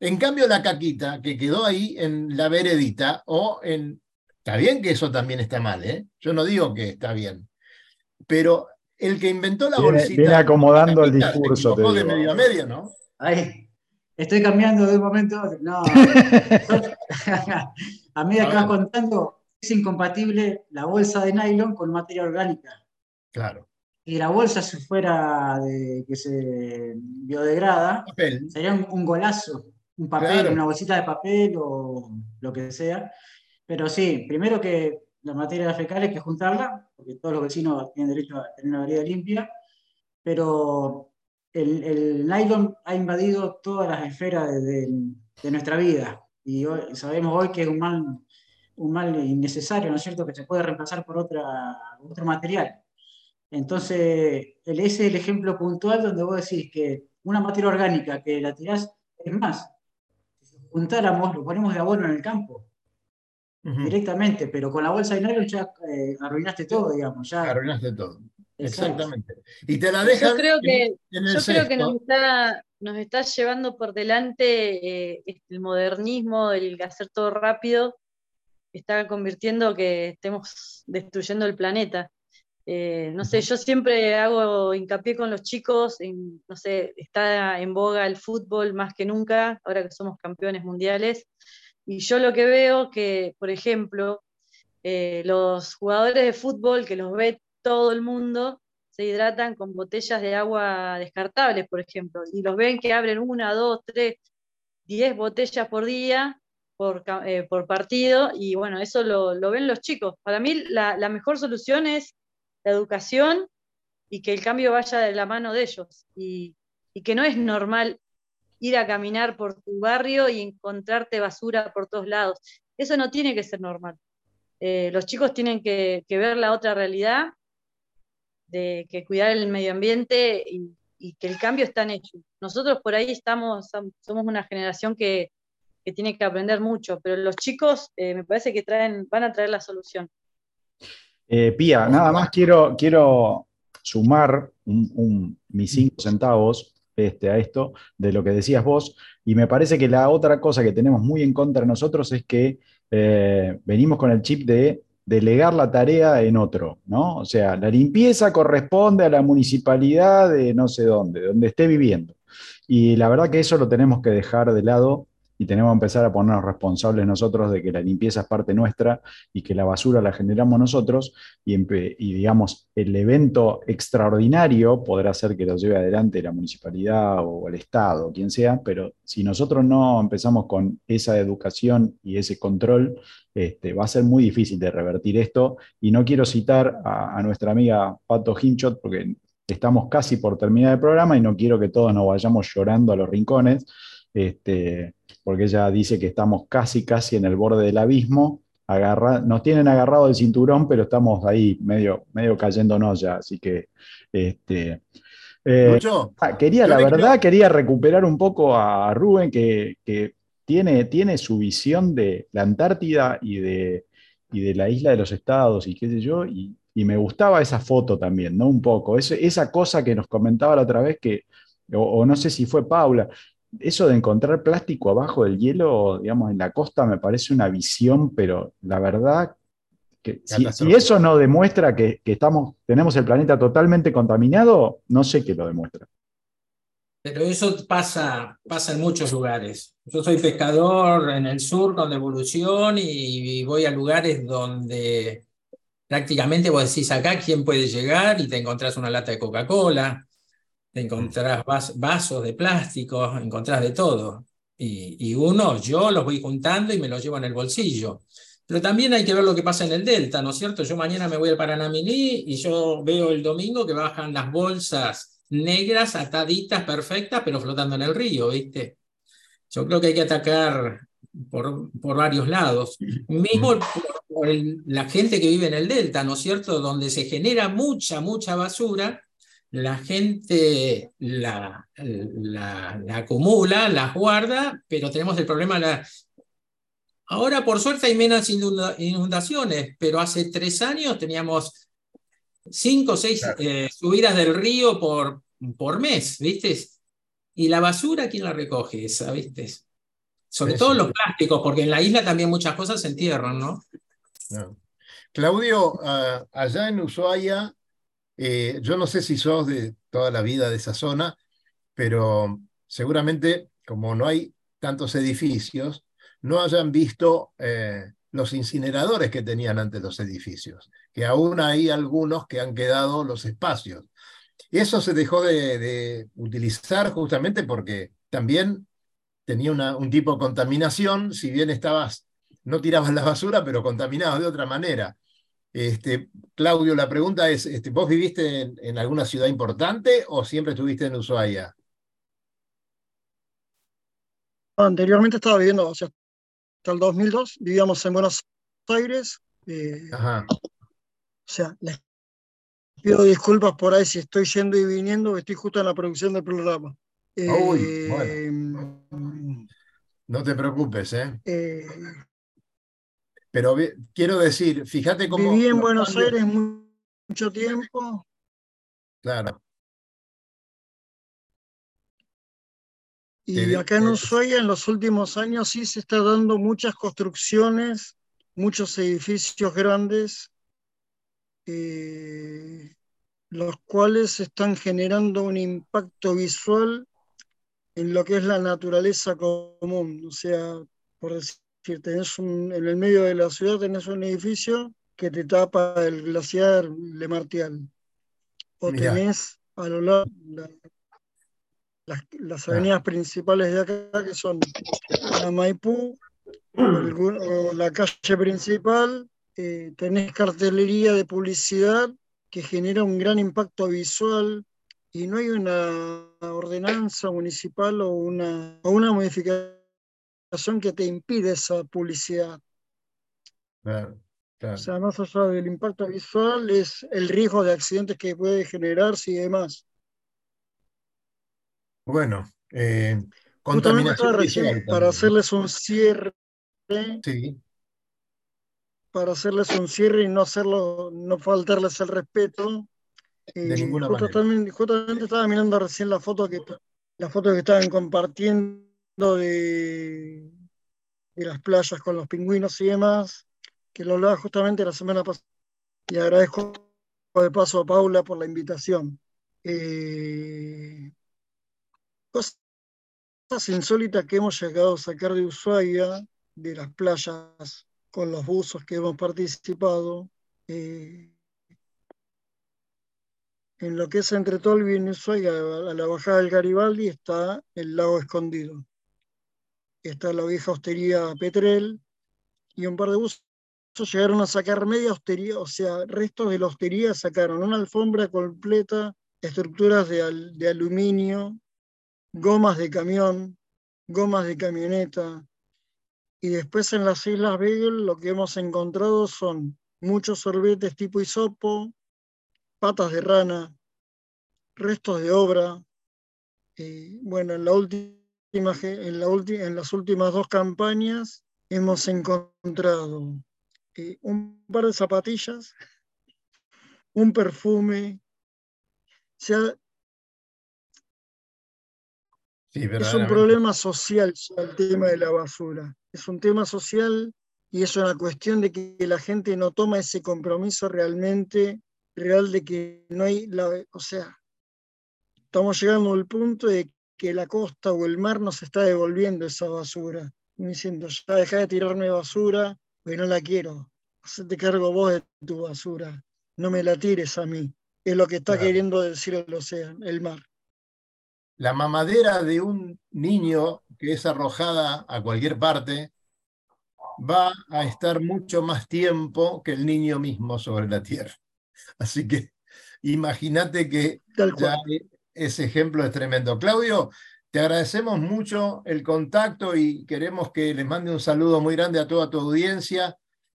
En cambio, la caquita que quedó ahí en la veredita o en... Está bien que eso también está mal, ¿eh? Yo no digo que está bien. Pero el que inventó la Viene, bolsita... viene acomodando el caquita, discurso, te de medio a medio, ¿no? Ay, estoy cambiando de un momento a otro. No. a medida que vas contando, es incompatible la bolsa de nylon con materia orgánica. Claro. Y la bolsa, si fuera de que se biodegrada, Papel. sería un, un golazo. Un papel, Claro. una bolsita de papel o lo que sea. Pero sí, primero que la materia fecal hay que juntarla, porque todos los vecinos tienen derecho a tener una vereda limpia, pero el, el nylon ha invadido todas las esferas de, de- de nuestra vida y hoy- sabemos hoy que es un mal, un mal innecesario, ¿no es cierto?, que se puede reemplazar por otra, otro material. Entonces, el- ese es el ejemplo puntual donde vos decís que una materia orgánica que la tirás, es más, si juntáramos, lo ponemos de abono en el campo, directamente, pero con la bolsa de nylon ya eh, arruinaste todo, digamos. Ya, Arruinaste todo. Exacto. Exactamente. Y te la dejan Yo creo que, en, en el yo creo que nos está, nos está llevando por delante eh, el modernismo, el hacer todo rápido, está convirtiendo que estemos destruyendo el planeta. Eh, no sé, yo siempre hago hincapié con los chicos, en, no sé, está en boga el fútbol más que nunca, ahora que somos campeones mundiales, y yo lo que veo que, por ejemplo, eh, los jugadores de fútbol que los ve todo el mundo se hidratan con botellas de agua descartables, por ejemplo, y los ven que abren una, dos, tres, diez botellas por día por, eh, por partido, y bueno, eso lo, lo ven los chicos. Para mí la, la mejor solución es la educación y que el cambio vaya de la mano de ellos, y, que no es normal ir a caminar por tu barrio y encontrarte basura por todos lados. Eso no tiene que ser normal. Eh, los chicos tienen que, ver la otra realidad de que cuidar el medio ambiente y, que el cambio está en hecho. Nosotros por ahí estamos, som- somos una generación que, que tiene que aprender mucho, pero los chicos eh, me parece que traen, van a traer la solución. Eh, Pía, nada más quiero, quiero sumar un- un- mis cinco centavos este, a esto de lo que decías vos, y me parece que la otra cosa que tenemos muy en contra de nosotros es que eh, venimos con el chip de delegar la tarea en otro, ¿no? O sea, la limpieza corresponde a la municipalidad de no sé dónde, de donde esté viviendo. Y la verdad que eso lo tenemos que dejar de lado y tenemos que empezar a ponernos responsables nosotros de que la limpieza es parte nuestra y que la basura la generamos nosotros y, y, digamos, el evento extraordinario podrá ser que lo lleve adelante la municipalidad o el Estado, quien sea, pero si nosotros no empezamos con esa educación y ese control, este, va a ser muy difícil de revertir esto. Y no quiero citar a, a nuestra amiga Pato Hinchot porque estamos casi por terminar el programa y no quiero que todos nos vayamos llorando a los rincones, este, porque ella dice que estamos casi, casi en el borde del abismo. Agarra, nos tienen agarrado el cinturón, pero estamos ahí medio, medio cayéndonos ya. Así que, este, eh, ah, quería, la verdad, quería recuperar un poco a Rubén, que, que tiene, tiene su visión de la Antártida y de, y de la isla de los estados y qué sé yo, y, y me gustaba esa foto también, ¿no? Un poco, Ese- esa cosa que nos comentaba la otra vez que, o, o no sé si fue Paula, eso de encontrar plástico abajo del hielo, digamos, en la costa me parece una visión, pero la verdad que si, eso no demuestra que, que estamos, tenemos el planeta totalmente contaminado, no sé qué lo demuestra. Pero eso pasa, pasa en muchos lugares. Yo soy pescador en el sur con devolución y, y voy a lugares donde prácticamente vos decís acá quién puede llegar y te encontrás una lata de Coca-Cola, encontrás vas- vasos de plástico, encontrás de todo. Y, y uno, yo los voy juntando y me los llevo en el bolsillo. Pero también hay que ver lo que pasa en el Delta, ¿no es cierto? Yo mañana me voy al Paranaminí y yo veo el domingo que bajan las bolsas negras, ataditas, perfectas, pero flotando en el río, ¿viste? Yo creo que hay que atacar por, por varios lados. Mismo por, por el- la gente que vive en el Delta, ¿no es cierto? Donde se genera mucha, mucha basura, la gente la, la, la acumula, la guarda, pero tenemos el problema la, Ahora, por suerte, hay menos inunda- inundaciones, pero hace tres años teníamos cinco o seis eh, subidas del río por, por mes, ¿viste? Y la basura, ¿quién la recoge esa, viste? Sobre Sí, todo sí. los plásticos, porque en la isla también muchas cosas se entierran, ¿no? No. Claudio, ah, allá en Ushuaia, eh, yo no sé si sos de toda la vida de esa zona, pero seguramente como no hay tantos edificios, no hayan visto eh, los incineradores que tenían antes los edificios, que aún hay algunos que han quedado los espacios. Eso se dejó de, utilizar justamente porque también tenía un tipo de contaminación, si bien estabas, no tirabas la basura, pero contaminabas de otra manera. Este, Claudio, la pregunta es, este, ¿vos viviste en, en alguna ciudad importante o siempre estuviste en Ushuaia? Anteriormente estaba viviendo, o sea, hasta el 2002, vivíamos en Buenos Aires. eh, Ajá. o sea, les pido disculpas por ahí si estoy yendo y viniendo, estoy justo en la producción del programa. Uy, Eh, No te preocupes, ¿eh? eh, Pero quiero decir, fíjate cómo... viví en Buenos cambios- Aires mu- mucho tiempo. Claro. Y acá en te- Ushuaia en los últimos años sí se está dando muchas construcciones, muchos edificios grandes, eh, los cuales están generando un impacto visual en lo que es la naturaleza común. O sea, por decir, tenés un- en el medio de la ciudad tenés un edificio que te tapa el glaciar Le Martial. O Mirá. tenés a lo largo la- las, las avenidas principales de acá, que son la Maipú, o la calle principal, eh, tenés cartelería de publicidad que genera un gran impacto visual y no hay una ordenanza municipal o una, o una modificación que te impide esa publicidad. Claro, claro. O sea, más allá del impacto visual, es el riesgo de accidentes que puede generarse y demás. Bueno, eh, contaminación visual para hacerles un cierre, Sí, para hacerles un cierre y no hacerlo, no faltarles el respeto. de Eh, ninguna justo manera. también- justamente estaba mirando recién la foto que la foto que estaban compartiendo de, las playas con los pingüinos y demás, que lo hablaba justamente la semana pasada. Y agradezco de paso a Paula por la invitación. Eh, cosas insólitas que hemos llegado a sacar de Ushuaia, de las playas con los buzos que hemos participado. eh, en lo que es entre Tolvi y Ushuaia, a la bajada del Garibaldi, está el lago escondido. Está la vieja hostería Petrel y un par de buzos llegaron a sacar media hostería, o sea, restos de la hostería sacaron una alfombra completa, estructuras de, al- de aluminio, gomas de camión, gomas de camioneta. Y después en las Islas Beagle lo que hemos encontrado son muchos sorbetes tipo hisopo, patas de rana, restos de obra. Bueno, en, la última, en, la ulti- en las últimas dos campañas hemos encontrado eh, un par de zapatillas, un perfume. Sí, es un problema social el tema de la basura. Es un tema social y es una cuestión de que la gente no toma ese compromiso realmente real de que no hay, la, o sea, estamos llegando al punto de que la costa o el mar nos está devolviendo esa basura, diciendo, ya deja de tirarme basura, porque no la quiero, hacete cargo vos de tu basura, no me la tires a mí, es lo que está Claro. queriendo decir el océano, el mar. La mamadera de un niño que es arrojada a cualquier parte va a estar mucho más tiempo que el niño mismo sobre la tierra. Así que imagínate que ya ese ejemplo es tremendo. Claudio, te agradecemos mucho el contacto y queremos que les mande un saludo muy grande a toda tu audiencia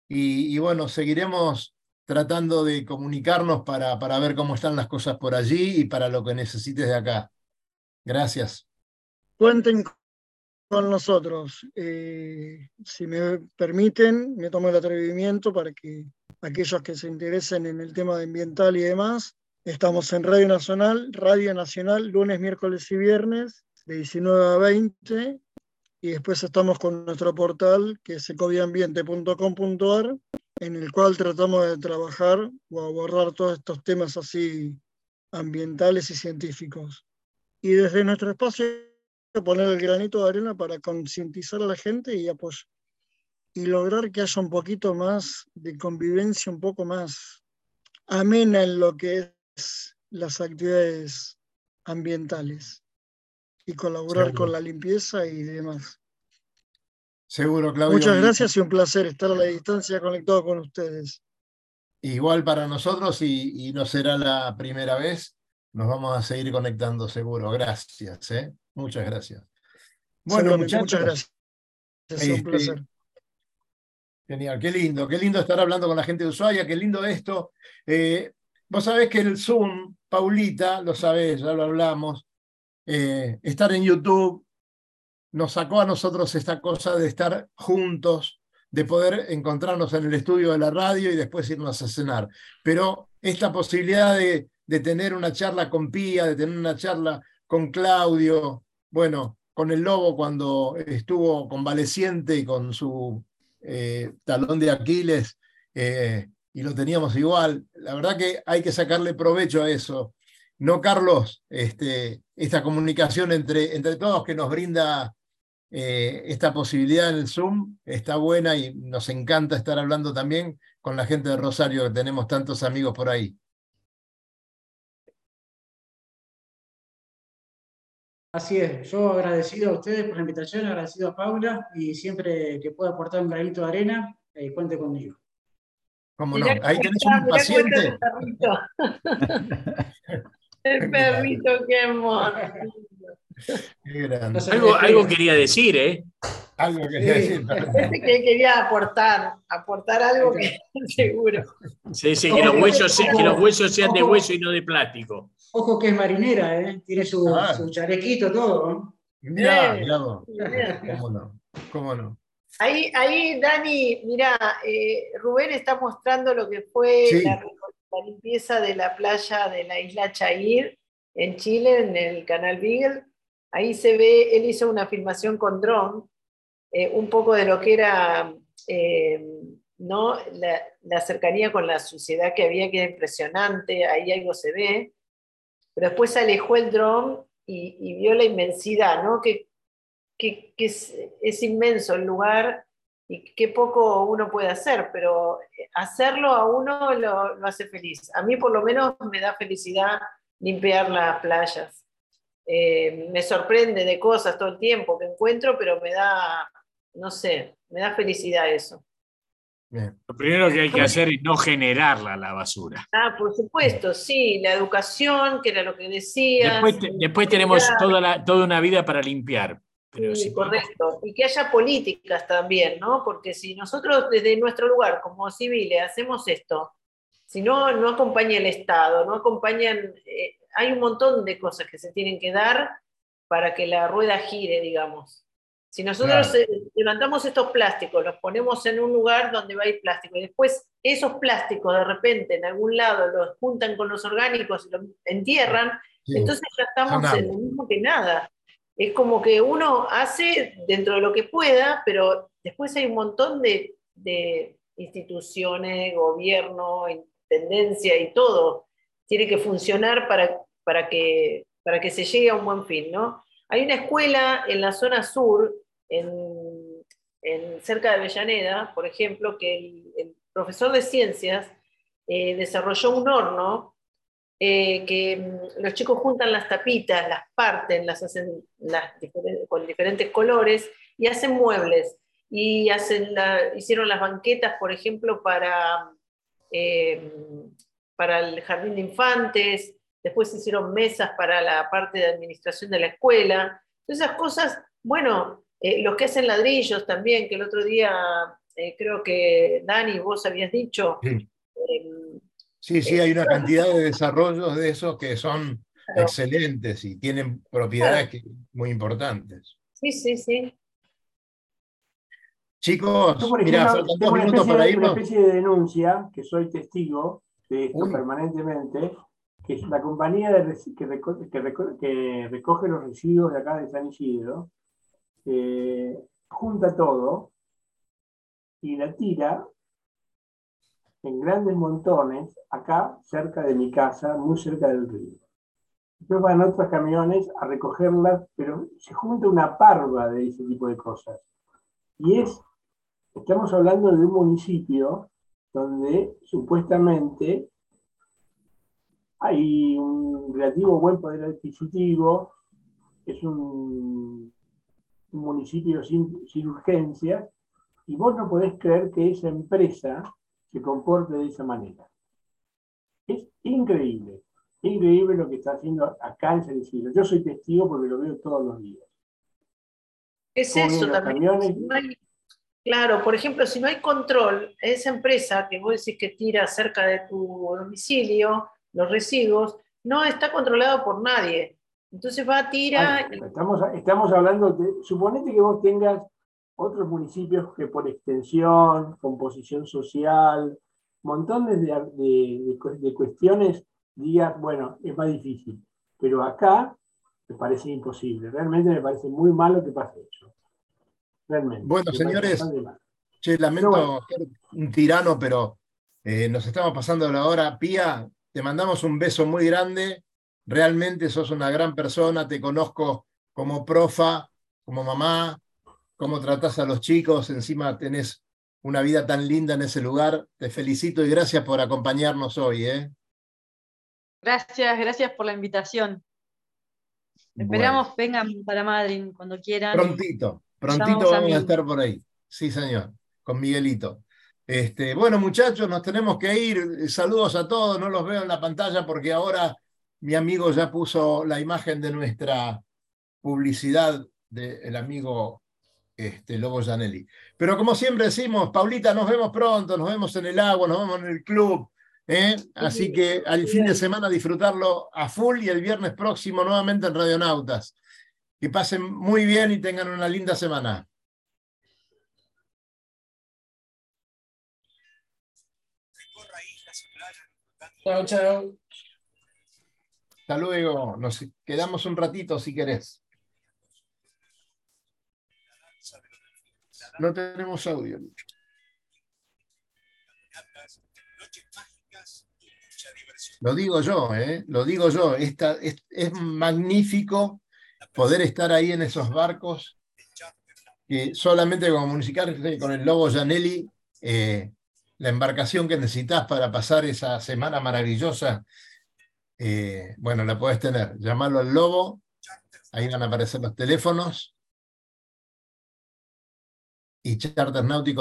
y, bueno, seguiremos tratando de comunicarnos para, para ver cómo están las cosas por allí y para lo que necesites de acá. Gracias. Cuenten con nosotros. Eh, si me permiten, me tomo el atrevimiento para que aquellos que se interesen en el tema ambiental y demás, estamos en Radio Nacional, Radio Nacional, lunes, miércoles y viernes, de 19 a 20, y después estamos con nuestro portal, que es ecobiambiente.com.ar, en el cual tratamos de trabajar o abordar todos estos temas así ambientales y científicos. Y desde nuestro espacio poner el granito de arena para concientizar a la gente y apoyar y lograr que haya un poquito más de convivencia, un poco más amena en lo que las actividades ambientales y colaborar Seguro. con la limpieza y demás. Seguro, Claudio. Muchas gracias y un placer estar a la distancia conectado con ustedes. Igual para nosotros y, y no será la primera vez. Nos vamos a seguir conectando seguro. Gracias, ¿eh? Muchas gracias. Bueno, muchas gracias. Un este, placer. Genial, qué lindo, qué lindo estar hablando con la gente de Ushuaia, qué lindo esto. Eh, vos sabés que el Zoom, Paulita, lo sabés, ya lo hablamos, eh, estar en YouTube nos sacó a nosotros esta cosa de estar juntos, de poder encontrarnos en el estudio de la radio y después irnos a cenar. Pero esta posibilidad de, de tener una charla con Pía, de tener una charla con Claudio, bueno, con el Lobo cuando estuvo convaleciente y con su eh, talón de Aquiles, eh, y lo teníamos igual. La verdad que hay que sacarle provecho a eso. ¿No, Carlos? Este, esta comunicación entre, entre todos que nos brinda eh, esta posibilidad en el Zoom está buena y nos encanta estar hablando también con la gente de Rosario, que tenemos tantos amigos por ahí. Así es, yo agradecido a ustedes por la invitación, agradecido a Paula y siempre que pueda aportar un granito de arena, eh, cuente conmigo. ¿Cómo no? Ahí tenés un paciente. el perrito. qué mono. Qué grande. Algo, algo quería decir, ¿eh? Algo quería Sí. decir. Parece que quería aportar, aportar algo que seguro. Sí, sí, que los huesos, se- que los huesos sean de hueso y no de plástico. Ojo que es marinera, ¿eh? tiene su, Ah. su chalequito, todo. Mirá, mirá. ¿Cómo no? ¿Cómo no? Ahí, ahí Dani, mira, eh, Rubén está mostrando lo que fue Sí. la, la limpieza de la playa de la isla Chair en Chile, en el canal Beagle. Ahí se ve, él hizo una filmación con dron, eh, un poco de lo que era eh, ¿no? la, la cercanía con la suciedad que había, que era impresionante, ahí algo se ve, pero después se alejó el dron y, y vio la inmensidad, ¿no? que, que, que es, es inmenso el lugar y qué poco uno puede hacer, pero hacerlo a uno lo, lo hace feliz. A mí por lo menos me da felicidad limpiar las playas. Eh, me sorprende de cosas todo el tiempo que encuentro, pero me da, no sé, me da felicidad eso. Bien. Lo primero que hay que hacer es no generarla la basura. Ah, por supuesto, sí, la educación, que era lo que decías. Después, te- después tenemos toda, la- toda una vida para limpiar. Sí, si correcto. Y que haya políticas también, ¿no? Porque si nosotros desde nuestro lugar como civiles hacemos esto, si no, no acompaña el Estado, no acompañan, eh, hay un montón de cosas que se tienen que dar para que la rueda gire, digamos. Si nosotros Claro. eh, levantamos estos plásticos, los ponemos en un lugar donde va a ir plástico y después esos plásticos de repente en algún lado los juntan con los orgánicos y los entierran, Sí. entonces ya estamos en lo mismo que nada. Es como que uno hace dentro de lo que pueda, pero después hay un montón de, de instituciones, gobierno, tendencia y todo. Tiene que funcionar para, para, que, para que se llegue a un buen fin, ¿no? Hay una escuela en la zona sur, en, en- cerca de Avellaneda, por ejemplo, que el, profesor de ciencias eh, desarrolló un horno eh, que mm, los chicos juntan las tapitas, las parten, las hacen las con diferentes colores y hacen muebles. Y hacen la- hicieron las banquetas, por ejemplo, para, eh, para el jardín de infantes, después hicieron mesas para la parte de administración de la escuela. Esas cosas, bueno, eh, los que hacen ladrillos también, que el otro día eh, creo que Dani, vos habías dicho, eh, Sí, sí, hay una cantidad de desarrollos de esos que son Claro. excelentes y tienen propiedades que- muy importantes. sí, sí, sí. Chicos, Yo, por faltan dos tengo una minutos especie, para de, una irnos. especie de denuncia, que soy testigo de esto Uy. permanentemente, que es la compañía de reci- que, reco- que reco- que recoge los residuos de acá de San Isidro, eh, junta todo y la tira en grandes montones acá cerca de mi casa, muy cerca del río. Después van otros camiones a recogerlas, pero se junta una parva de ese tipo de cosas. Y es Estamos hablando de un municipio donde supuestamente hay un relativo buen poder adquisitivo, es un, un municipio sin, sin urgencias, y vos no podés creer que esa empresa se comporte de esa manera. Es increíble, increíble lo que está haciendo acá en San Isidro. Yo soy testigo porque lo veo todos los días. Es Cómo eso también. Si no hay- claro, por ejemplo, si no hay control, esa empresa que vos decís que tira cerca de tu domicilio los residuos, no está controlado por nadie. Entonces va, tira, y- Estamos, estamos hablando de, suponete que vos tengas otros municipios que por extensión, composición social, montones de, de- de cu- de cuestiones, digas, bueno, es más difícil. Pero acá me parece imposible. Realmente me parece muy malo que pase eso. Realmente. Bueno, me señores. Che, lamento bueno. ser un tirano, pero eh, nos estamos pasando la hora. Pía, te mandamos un beso muy grande. Realmente sos una gran persona. Te conozco como profa, como mamá, cómo tratás a los chicos. Encima tenés una vida tan linda en ese lugar. Te felicito y gracias por acompañarnos hoy. ¿eh? Gracias, gracias por la invitación. Esperamos vengan para Madrid cuando quieran. Prontito, prontito vamos a estar por ahí. Sí, señor, con Miguelito. Este, bueno, muchachos, nos tenemos que ir. Saludos a todos, no los veo en la pantalla porque ahora mi amigo ya puso la imagen de nuestra publicidad del amigo este, Lobo Janelli. Pero como siempre decimos, Paulita, nos vemos pronto, nos vemos en el agua, nos vemos en el club. ¿eh? Así que al fin de semana disfrutarlo a full y el viernes próximo nuevamente en Radionautas. Que pasen muy bien y tengan una linda semana. Chao, chao. Hasta luego. Nos quedamos un ratito si querés. No tenemos audio. Lo digo yo, ¿eh? Lo digo yo. Esta, es, magnífico poder estar ahí en esos barcos que solamente como musical con el Lobo Janelli, eh, la embarcación que necesitas para pasar esa semana maravillosa, eh, bueno, la puedes tener. Llamalo al Lobo, ahí van a aparecer los teléfonos y charters náuticos.